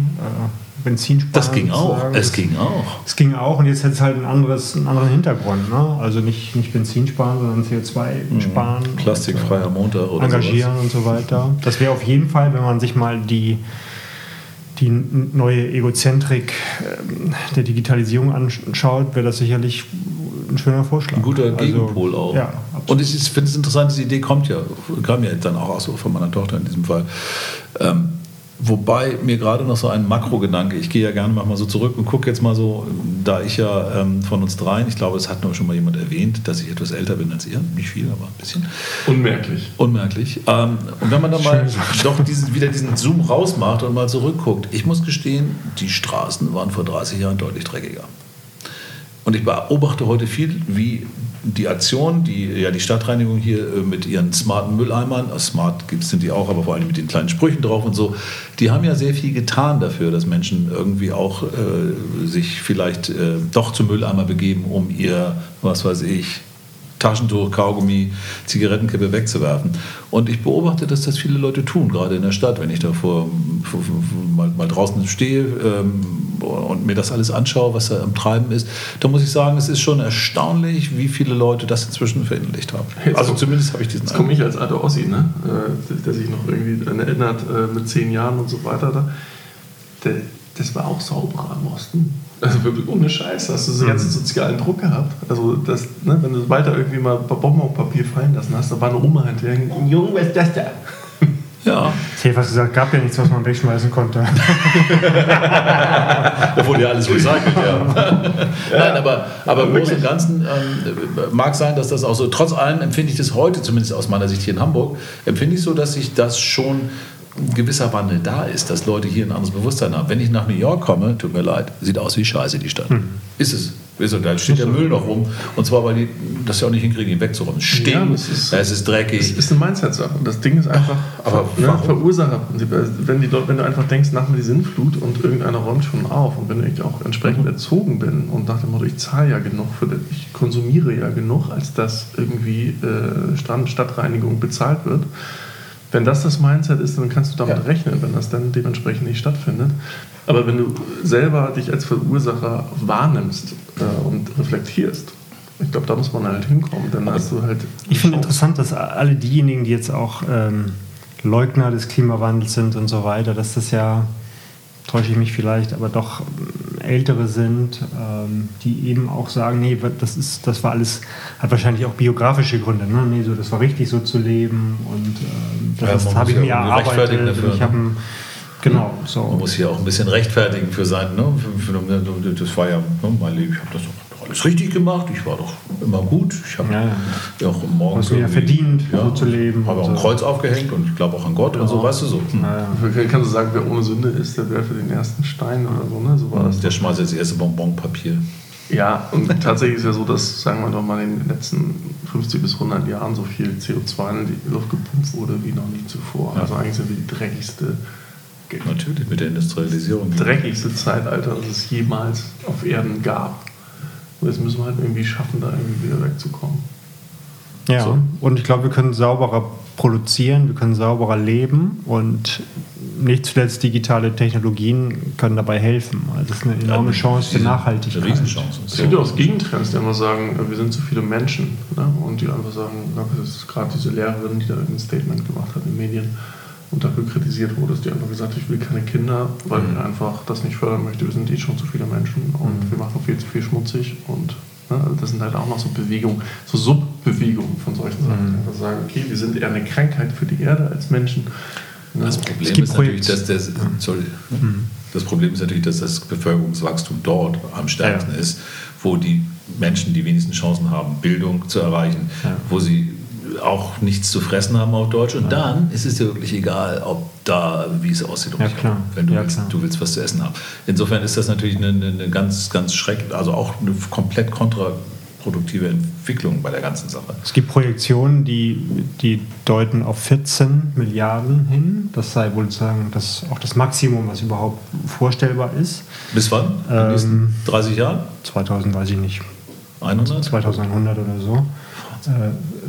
Benzin sparen. Das ging auch. Es ging auch. Es ging auch und jetzt hat es halt ein anderes, einen anderen Hintergrund. Ne? Also nicht, nicht Benzin sparen, sondern CO2 mhm. sparen. Plastikfreier Montag oder Engagieren sowas. und so weiter. Das wäre auf jeden Fall, wenn man sich mal die, die neue Egozentrik ähm, der Digitalisierung anschaut, wäre das sicherlich ein schöner Vorschlag. Ein guter also, Gegenpol also, auch. Ja, und ich finde es interessant, diese Idee kommt ja, kam ja dann auch von meiner Tochter in diesem Fall. Ähm, Wobei mir gerade noch so ein Makrogedanke, ich gehe ja gerne manchmal so zurück und gucke jetzt mal so, da ich ja ähm, von uns dreien, ich glaube, es hat nur schon mal jemand erwähnt, dass ich etwas älter bin als ihr, nicht viel, aber ein bisschen. Unmerklich. Unmerklich. Ähm, und wenn man dann mal doch diesen, wieder diesen Zoom rausmacht und mal zurückguckt, ich muss gestehen, die Straßen waren vor 30 Jahren deutlich dreckiger. Und ich beobachte heute viel, wie die Aktion, die ja die Stadtreinigung hier äh, mit ihren smarten Mülleimern, äh, smart sind die auch, aber vor allem mit den kleinen Sprüchen drauf und so, die haben ja sehr viel getan dafür, dass Menschen irgendwie auch äh, sich vielleicht äh, doch zum Mülleimer begeben, um ihr, was weiß ich, Taschentuch, Kaugummi, Zigarettenkippe wegzuwerfen. Und ich beobachte, dass das viele Leute tun, gerade in der Stadt, wenn ich da vor, vor, vor mal, mal, draußen stehe ähm, und mir das alles anschaue, was da am Treiben ist. Da muss ich sagen, es ist schon erstaunlich, wie viele Leute das inzwischen verinnerlicht haben. Jetzt also zumindest habe ich diesen Jetzt komme ich als alter Ossi, ne? Äh, der sich noch irgendwie erinnert äh, mit zehn Jahren und so weiter. Da. Das war auch sauberer im Osten. Also wirklich ohne Scheiß, hast du so ganzen sozialen Druck gehabt. Also das, ne, wenn du weiter irgendwie mal ein paar Bomben auf Papier fallen lassen hast, da war eine Oma hinterher. Junge, was ist das da? Ja. Ich hätte fast gesagt, gab ja nichts, was man wegschmeißen konnte. da wurde ja alles recycelt, ja. Nein, aber, aber im Großen und Ganzen ähm, mag sein, dass das auch so, trotz allem empfinde ich das heute, zumindest aus meiner Sicht hier in Hamburg, empfinde ich so, dass sich das schon ein gewisser Wandel da ist, dass Leute hier ein anderes Bewusstsein haben. Wenn ich nach New York komme, tut mir leid, sieht aus wie Scheiße die Stadt. Hm. Ist es. Da steht der Müll noch rum. Und zwar, weil die das ja auch nicht hinkriegen, ihn wegzuräumen. Es stinkt, ja, es ist, es ist dreckig. Es ist eine Mindset-Sache. Das Ding ist einfach aber ne, Verursacherprinzip. Wenn, die, wenn du einfach denkst, nach mir die Sinnflut und irgendeiner räumt schon auf und wenn ich auch entsprechend mhm. erzogen bin und nach dem Motto, ich zahle ja genug für das, ich konsumiere ja genug, als dass irgendwie äh, Strand, Stadtreinigung bezahlt wird, wenn das das Mindset ist, dann kannst du damit ja. rechnen, wenn das dann dementsprechend nicht stattfindet. Aber wenn du selber dich als Verursacher wahrnimmst und reflektierst, ich glaube, da muss man halt hinkommen. Dann hast du halt. Ich finde interessant, dass alle diejenigen, die jetzt auch ähm, Leugner des Klimawandels sind und so weiter, dass das ja täusche ich mich vielleicht, aber doch ähm, Ältere sind, ähm, die eben auch sagen, nee, das, ist, das war alles, hat wahrscheinlich auch biografische Gründe. Ne? Nee, so, das war richtig so zu leben und ähm, das ja, habe ich mir erarbeitet. Dafür, ich ne? Genau, so. Man muss hier auch ein bisschen rechtfertigen für sein, ne? das war ja ne, mein Leben, ich habe das doch alles richtig gemacht, ich war doch immer gut. Ich habe ja, ja. auch morgen Hast du ja verdient, ja, so zu leben. Habe auch ein Kreuz aufgehängt und ich glaube auch an Gott und so, weißt du so. Hm. Ja, Kannst du sagen, wer ohne Sünde ist, der wäre für den ersten Stein oder so, ne? So war das. Der schmeißt jetzt das erste Bonbonpapier. Ja, und tatsächlich ist ja so, dass, sagen wir doch mal, in den letzten 50 bis 100 Jahren so viel CO2 in die Luft gepumpt wurde wie noch nie zuvor. Also eigentlich sind wir die dreckigste Natürlich, mit der Industrialisierung. Dreckigste Zeitalter, das es jemals auf Erden gab. Und jetzt müssen wir halt irgendwie schaffen, da irgendwie wieder wegzukommen. Ja, so. und ich glaube, wir können sauberer produzieren, wir können sauberer leben und nicht zuletzt digitale Technologien können dabei helfen. Also das ist eine enorme Chance für Nachhaltigkeit. Eine Riesenchance. Es gibt ja auch Gegentrends, die immer sagen, wir sind zu viele Menschen. Ne? Und die einfach sagen, das ist gerade diese Lehrerin, die da ein Statement gemacht hat in den Medien und dafür kritisiert wurde, dass die einfach gesagt hat, ich will keine Kinder, weil mhm. ich einfach das nicht fördern möchte. Wir sind eh schon zu viele Menschen und mhm. wir machen viel zu viel schmutzig und ne, also das sind halt auch noch so Bewegungen, so Subbewegungen von solchen Sachen. Mhm. Also sagen, okay, wir sind eher eine Krankheit für die Erde als Menschen. Ne? Das Problem ist natürlich, dass der, sorry, mhm. das Problem ist natürlich, dass das Bevölkerungswachstum dort am stärksten ja. ist, wo die Menschen die wenigsten Chancen haben, Bildung zu erreichen, ja. wo sie auch nichts zu fressen haben auf Deutsch. Und ja. dann ist es dir wirklich egal, ob da, wie es aussieht. Ja, klar. Wenn du, ja, willst, du willst was zu essen haben. Insofern ist das natürlich eine, eine ganz, ganz schrecklich, also auch eine komplett kontraproduktive Entwicklung bei der ganzen Sache. Es gibt Projektionen, die, die deuten auf 14 Milliarden hin. Das sei wohl sagen, das, auch das Maximum, was überhaupt vorstellbar ist. Bis wann? In den nächsten 30 ähm, Jahren? 2000 weiß ich nicht. 100? 2100 oder so.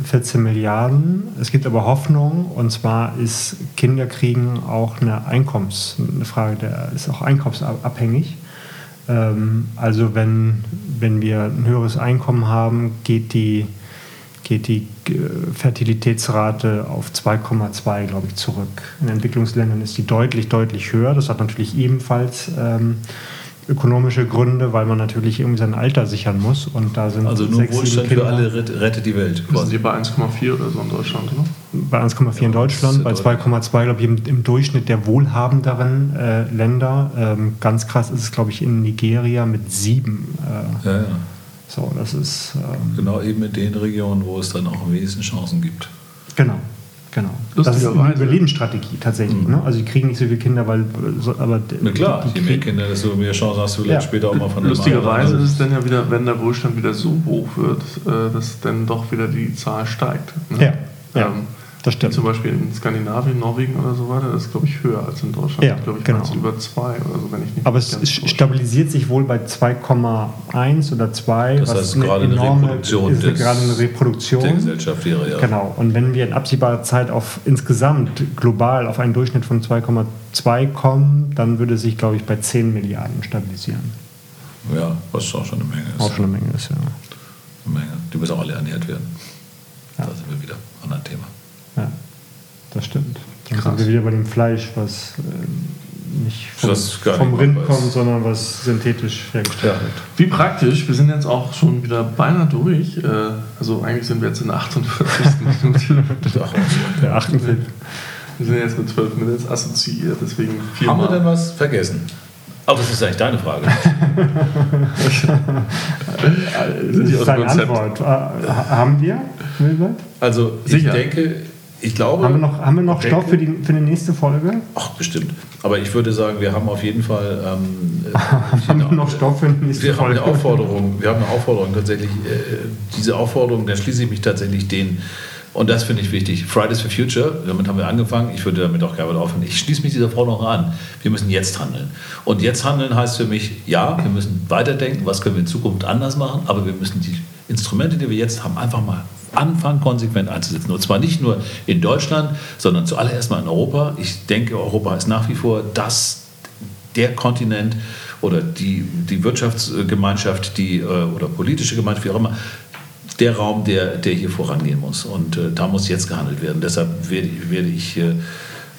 14 äh, Milliarden. Es gibt aber Hoffnung und zwar ist Kinderkriegen auch eine Einkommens, eine Frage, der ist auch einkommensabhängig. Ähm, also wenn, wenn wir ein höheres Einkommen haben, geht die, geht die äh, Fertilitätsrate auf 2,2, glaube ich, zurück. In Entwicklungsländern ist die deutlich, deutlich höher. Das hat natürlich ebenfalls ähm, ökonomische Gründe, weil man natürlich irgendwie sein Alter sichern muss. Und da sind also nur Wohlstand für alle rettet die Welt. Sind die bei 1,4 oder so in Deutschland, oder? Bei 1,4 ja, in Deutschland, bei 2,2 glaube ich im, im, Durchschnitt der wohlhabenderen äh, Länder. Ähm, ganz krass ist es glaube ich in Nigeria mit sieben. Äh, ja, ja. So, das ist ähm, genau eben in den Regionen, wo es dann auch am wenigsten Chancen gibt. Genau. Genau. Das ist eine Überlebensstrategie tatsächlich. Mhm. Ne? Also die kriegen nicht so viele Kinder, weil aber Na klar, je mehr Kinder, desto mehr Chancen hast du vielleicht ja. später auch mal von der Lustigerweise ist es dann ja wieder, wenn der Wohlstand wieder so hoch wird, äh, dass dann doch wieder die Zahl steigt. Ne? Ja. ja. Ähm, das stimmt. Zum Beispiel in Skandinavien, Norwegen oder so weiter, das ist, glaube ich, höher als in Deutschland. Ja, glaube ich, genau. über zwei oder so, wenn ich nicht Aber es stabilisiert sich wohl bei 2,1 oder 2. Das heißt, eine gerade enorme, eine Reproduktion. Ist gerade eine Reproduktion. Der Gesellschaft wäre, ja. Genau. Und wenn wir in absehbarer Zeit auf insgesamt global auf einen Durchschnitt von 2,2 kommen, dann würde es sich, glaube ich, bei 10 Milliarden stabilisieren. Ja, was auch schon eine Menge ist. Auch schon eine Menge ist, ja. Eine Menge. Die müssen auch alle ernährt werden. Ja. Da sind wir wieder an einem Thema. Das stimmt. Dann Krass. sind wir wieder bei dem Fleisch, was äh, nicht vom, vom Rind kommt, sondern was synthetisch hergestellt ja. wird. Wie praktisch, wir sind jetzt auch schon wieder beinahe durch. Äh, also eigentlich sind wir jetzt in der 48. [laughs] Minute. der 48. Wir sind jetzt mit 12 Minuten assoziiert, deswegen viermal. Haben wir denn was vergessen? Oh, das ist eigentlich deine Frage. [laughs] das ist deine Antwort. Äh, haben wir? Also, Sicher. ich denke, ich glaube. Haben wir noch, haben wir noch Stoff für die, für die nächste Folge? Ach, bestimmt. Aber ich würde sagen, wir haben auf jeden Fall. Ähm, [laughs] haben wir noch Stoff für die nächste wir Folge? Haben eine Aufforderung, wir haben eine Aufforderung tatsächlich. Äh, diese Aufforderung, da schließe ich mich tatsächlich den. Und das finde ich wichtig. Fridays for Future, damit haben wir angefangen. Ich würde damit auch gerne aufhören. Ich schließe mich dieser Forderung an. Wir müssen jetzt handeln. Und jetzt handeln heißt für mich, ja, wir müssen weiterdenken, was können wir in Zukunft anders machen, aber wir müssen die Instrumente, die wir jetzt haben, einfach mal anfangen, konsequent einzusetzen. Und zwar nicht nur in Deutschland, sondern zuallererst mal in Europa. Ich denke, Europa ist nach wie vor das, der Kontinent oder die, die Wirtschaftsgemeinschaft die, äh, oder politische Gemeinschaft, wie auch immer, der Raum, der, der hier vorangehen muss. Und äh, da muss jetzt gehandelt werden. Deshalb werde, werde ich äh,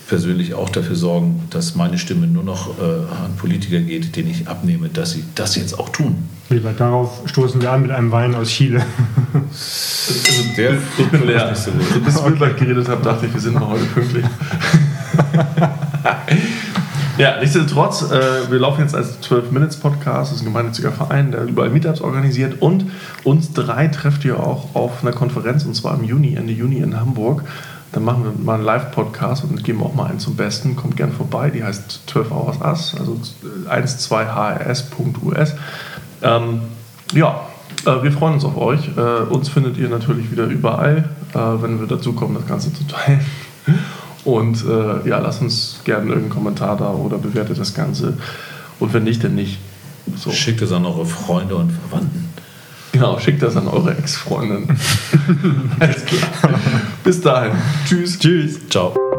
persönlich auch dafür sorgen, dass meine Stimme nur noch äh, an Politiker geht, denen ich abnehme, dass sie das jetzt auch tun. Lieber, darauf stoßen wir an mit einem Wein aus Chile. Also der ich bin leer. So. Also bis [laughs] okay. Wilbert geredet habe, dachte ich, wir sind noch heute pünktlich. [laughs] ja, nichtsdestotrotz, äh, wir laufen jetzt als 12 Minutes Podcast, das ist ein gemeinnütziger Verein, der überall Meetups organisiert und uns drei trefft ihr auch auf einer Konferenz und zwar im Juni, Ende Juni in Hamburg. Dann machen wir mal einen Live-Podcast und geben auch mal einen zum Besten. Kommt gern vorbei. Die heißt 12 Hours Us, also 12hrs.us. Ähm, ja, äh, wir freuen uns auf euch. Äh, uns findet ihr natürlich wieder überall, äh, wenn wir dazu kommen, das Ganze zu teilen. Und äh, ja, lasst uns gerne irgendeinen Kommentar da oder bewertet das Ganze. Und wenn nicht, dann nicht. So. Schickt es an eure Freunde und Verwandten. Genau, schickt das an eure Ex-Freundin. [laughs] Alles klar. Bis dahin. Tschüss. Tschüss. Ciao.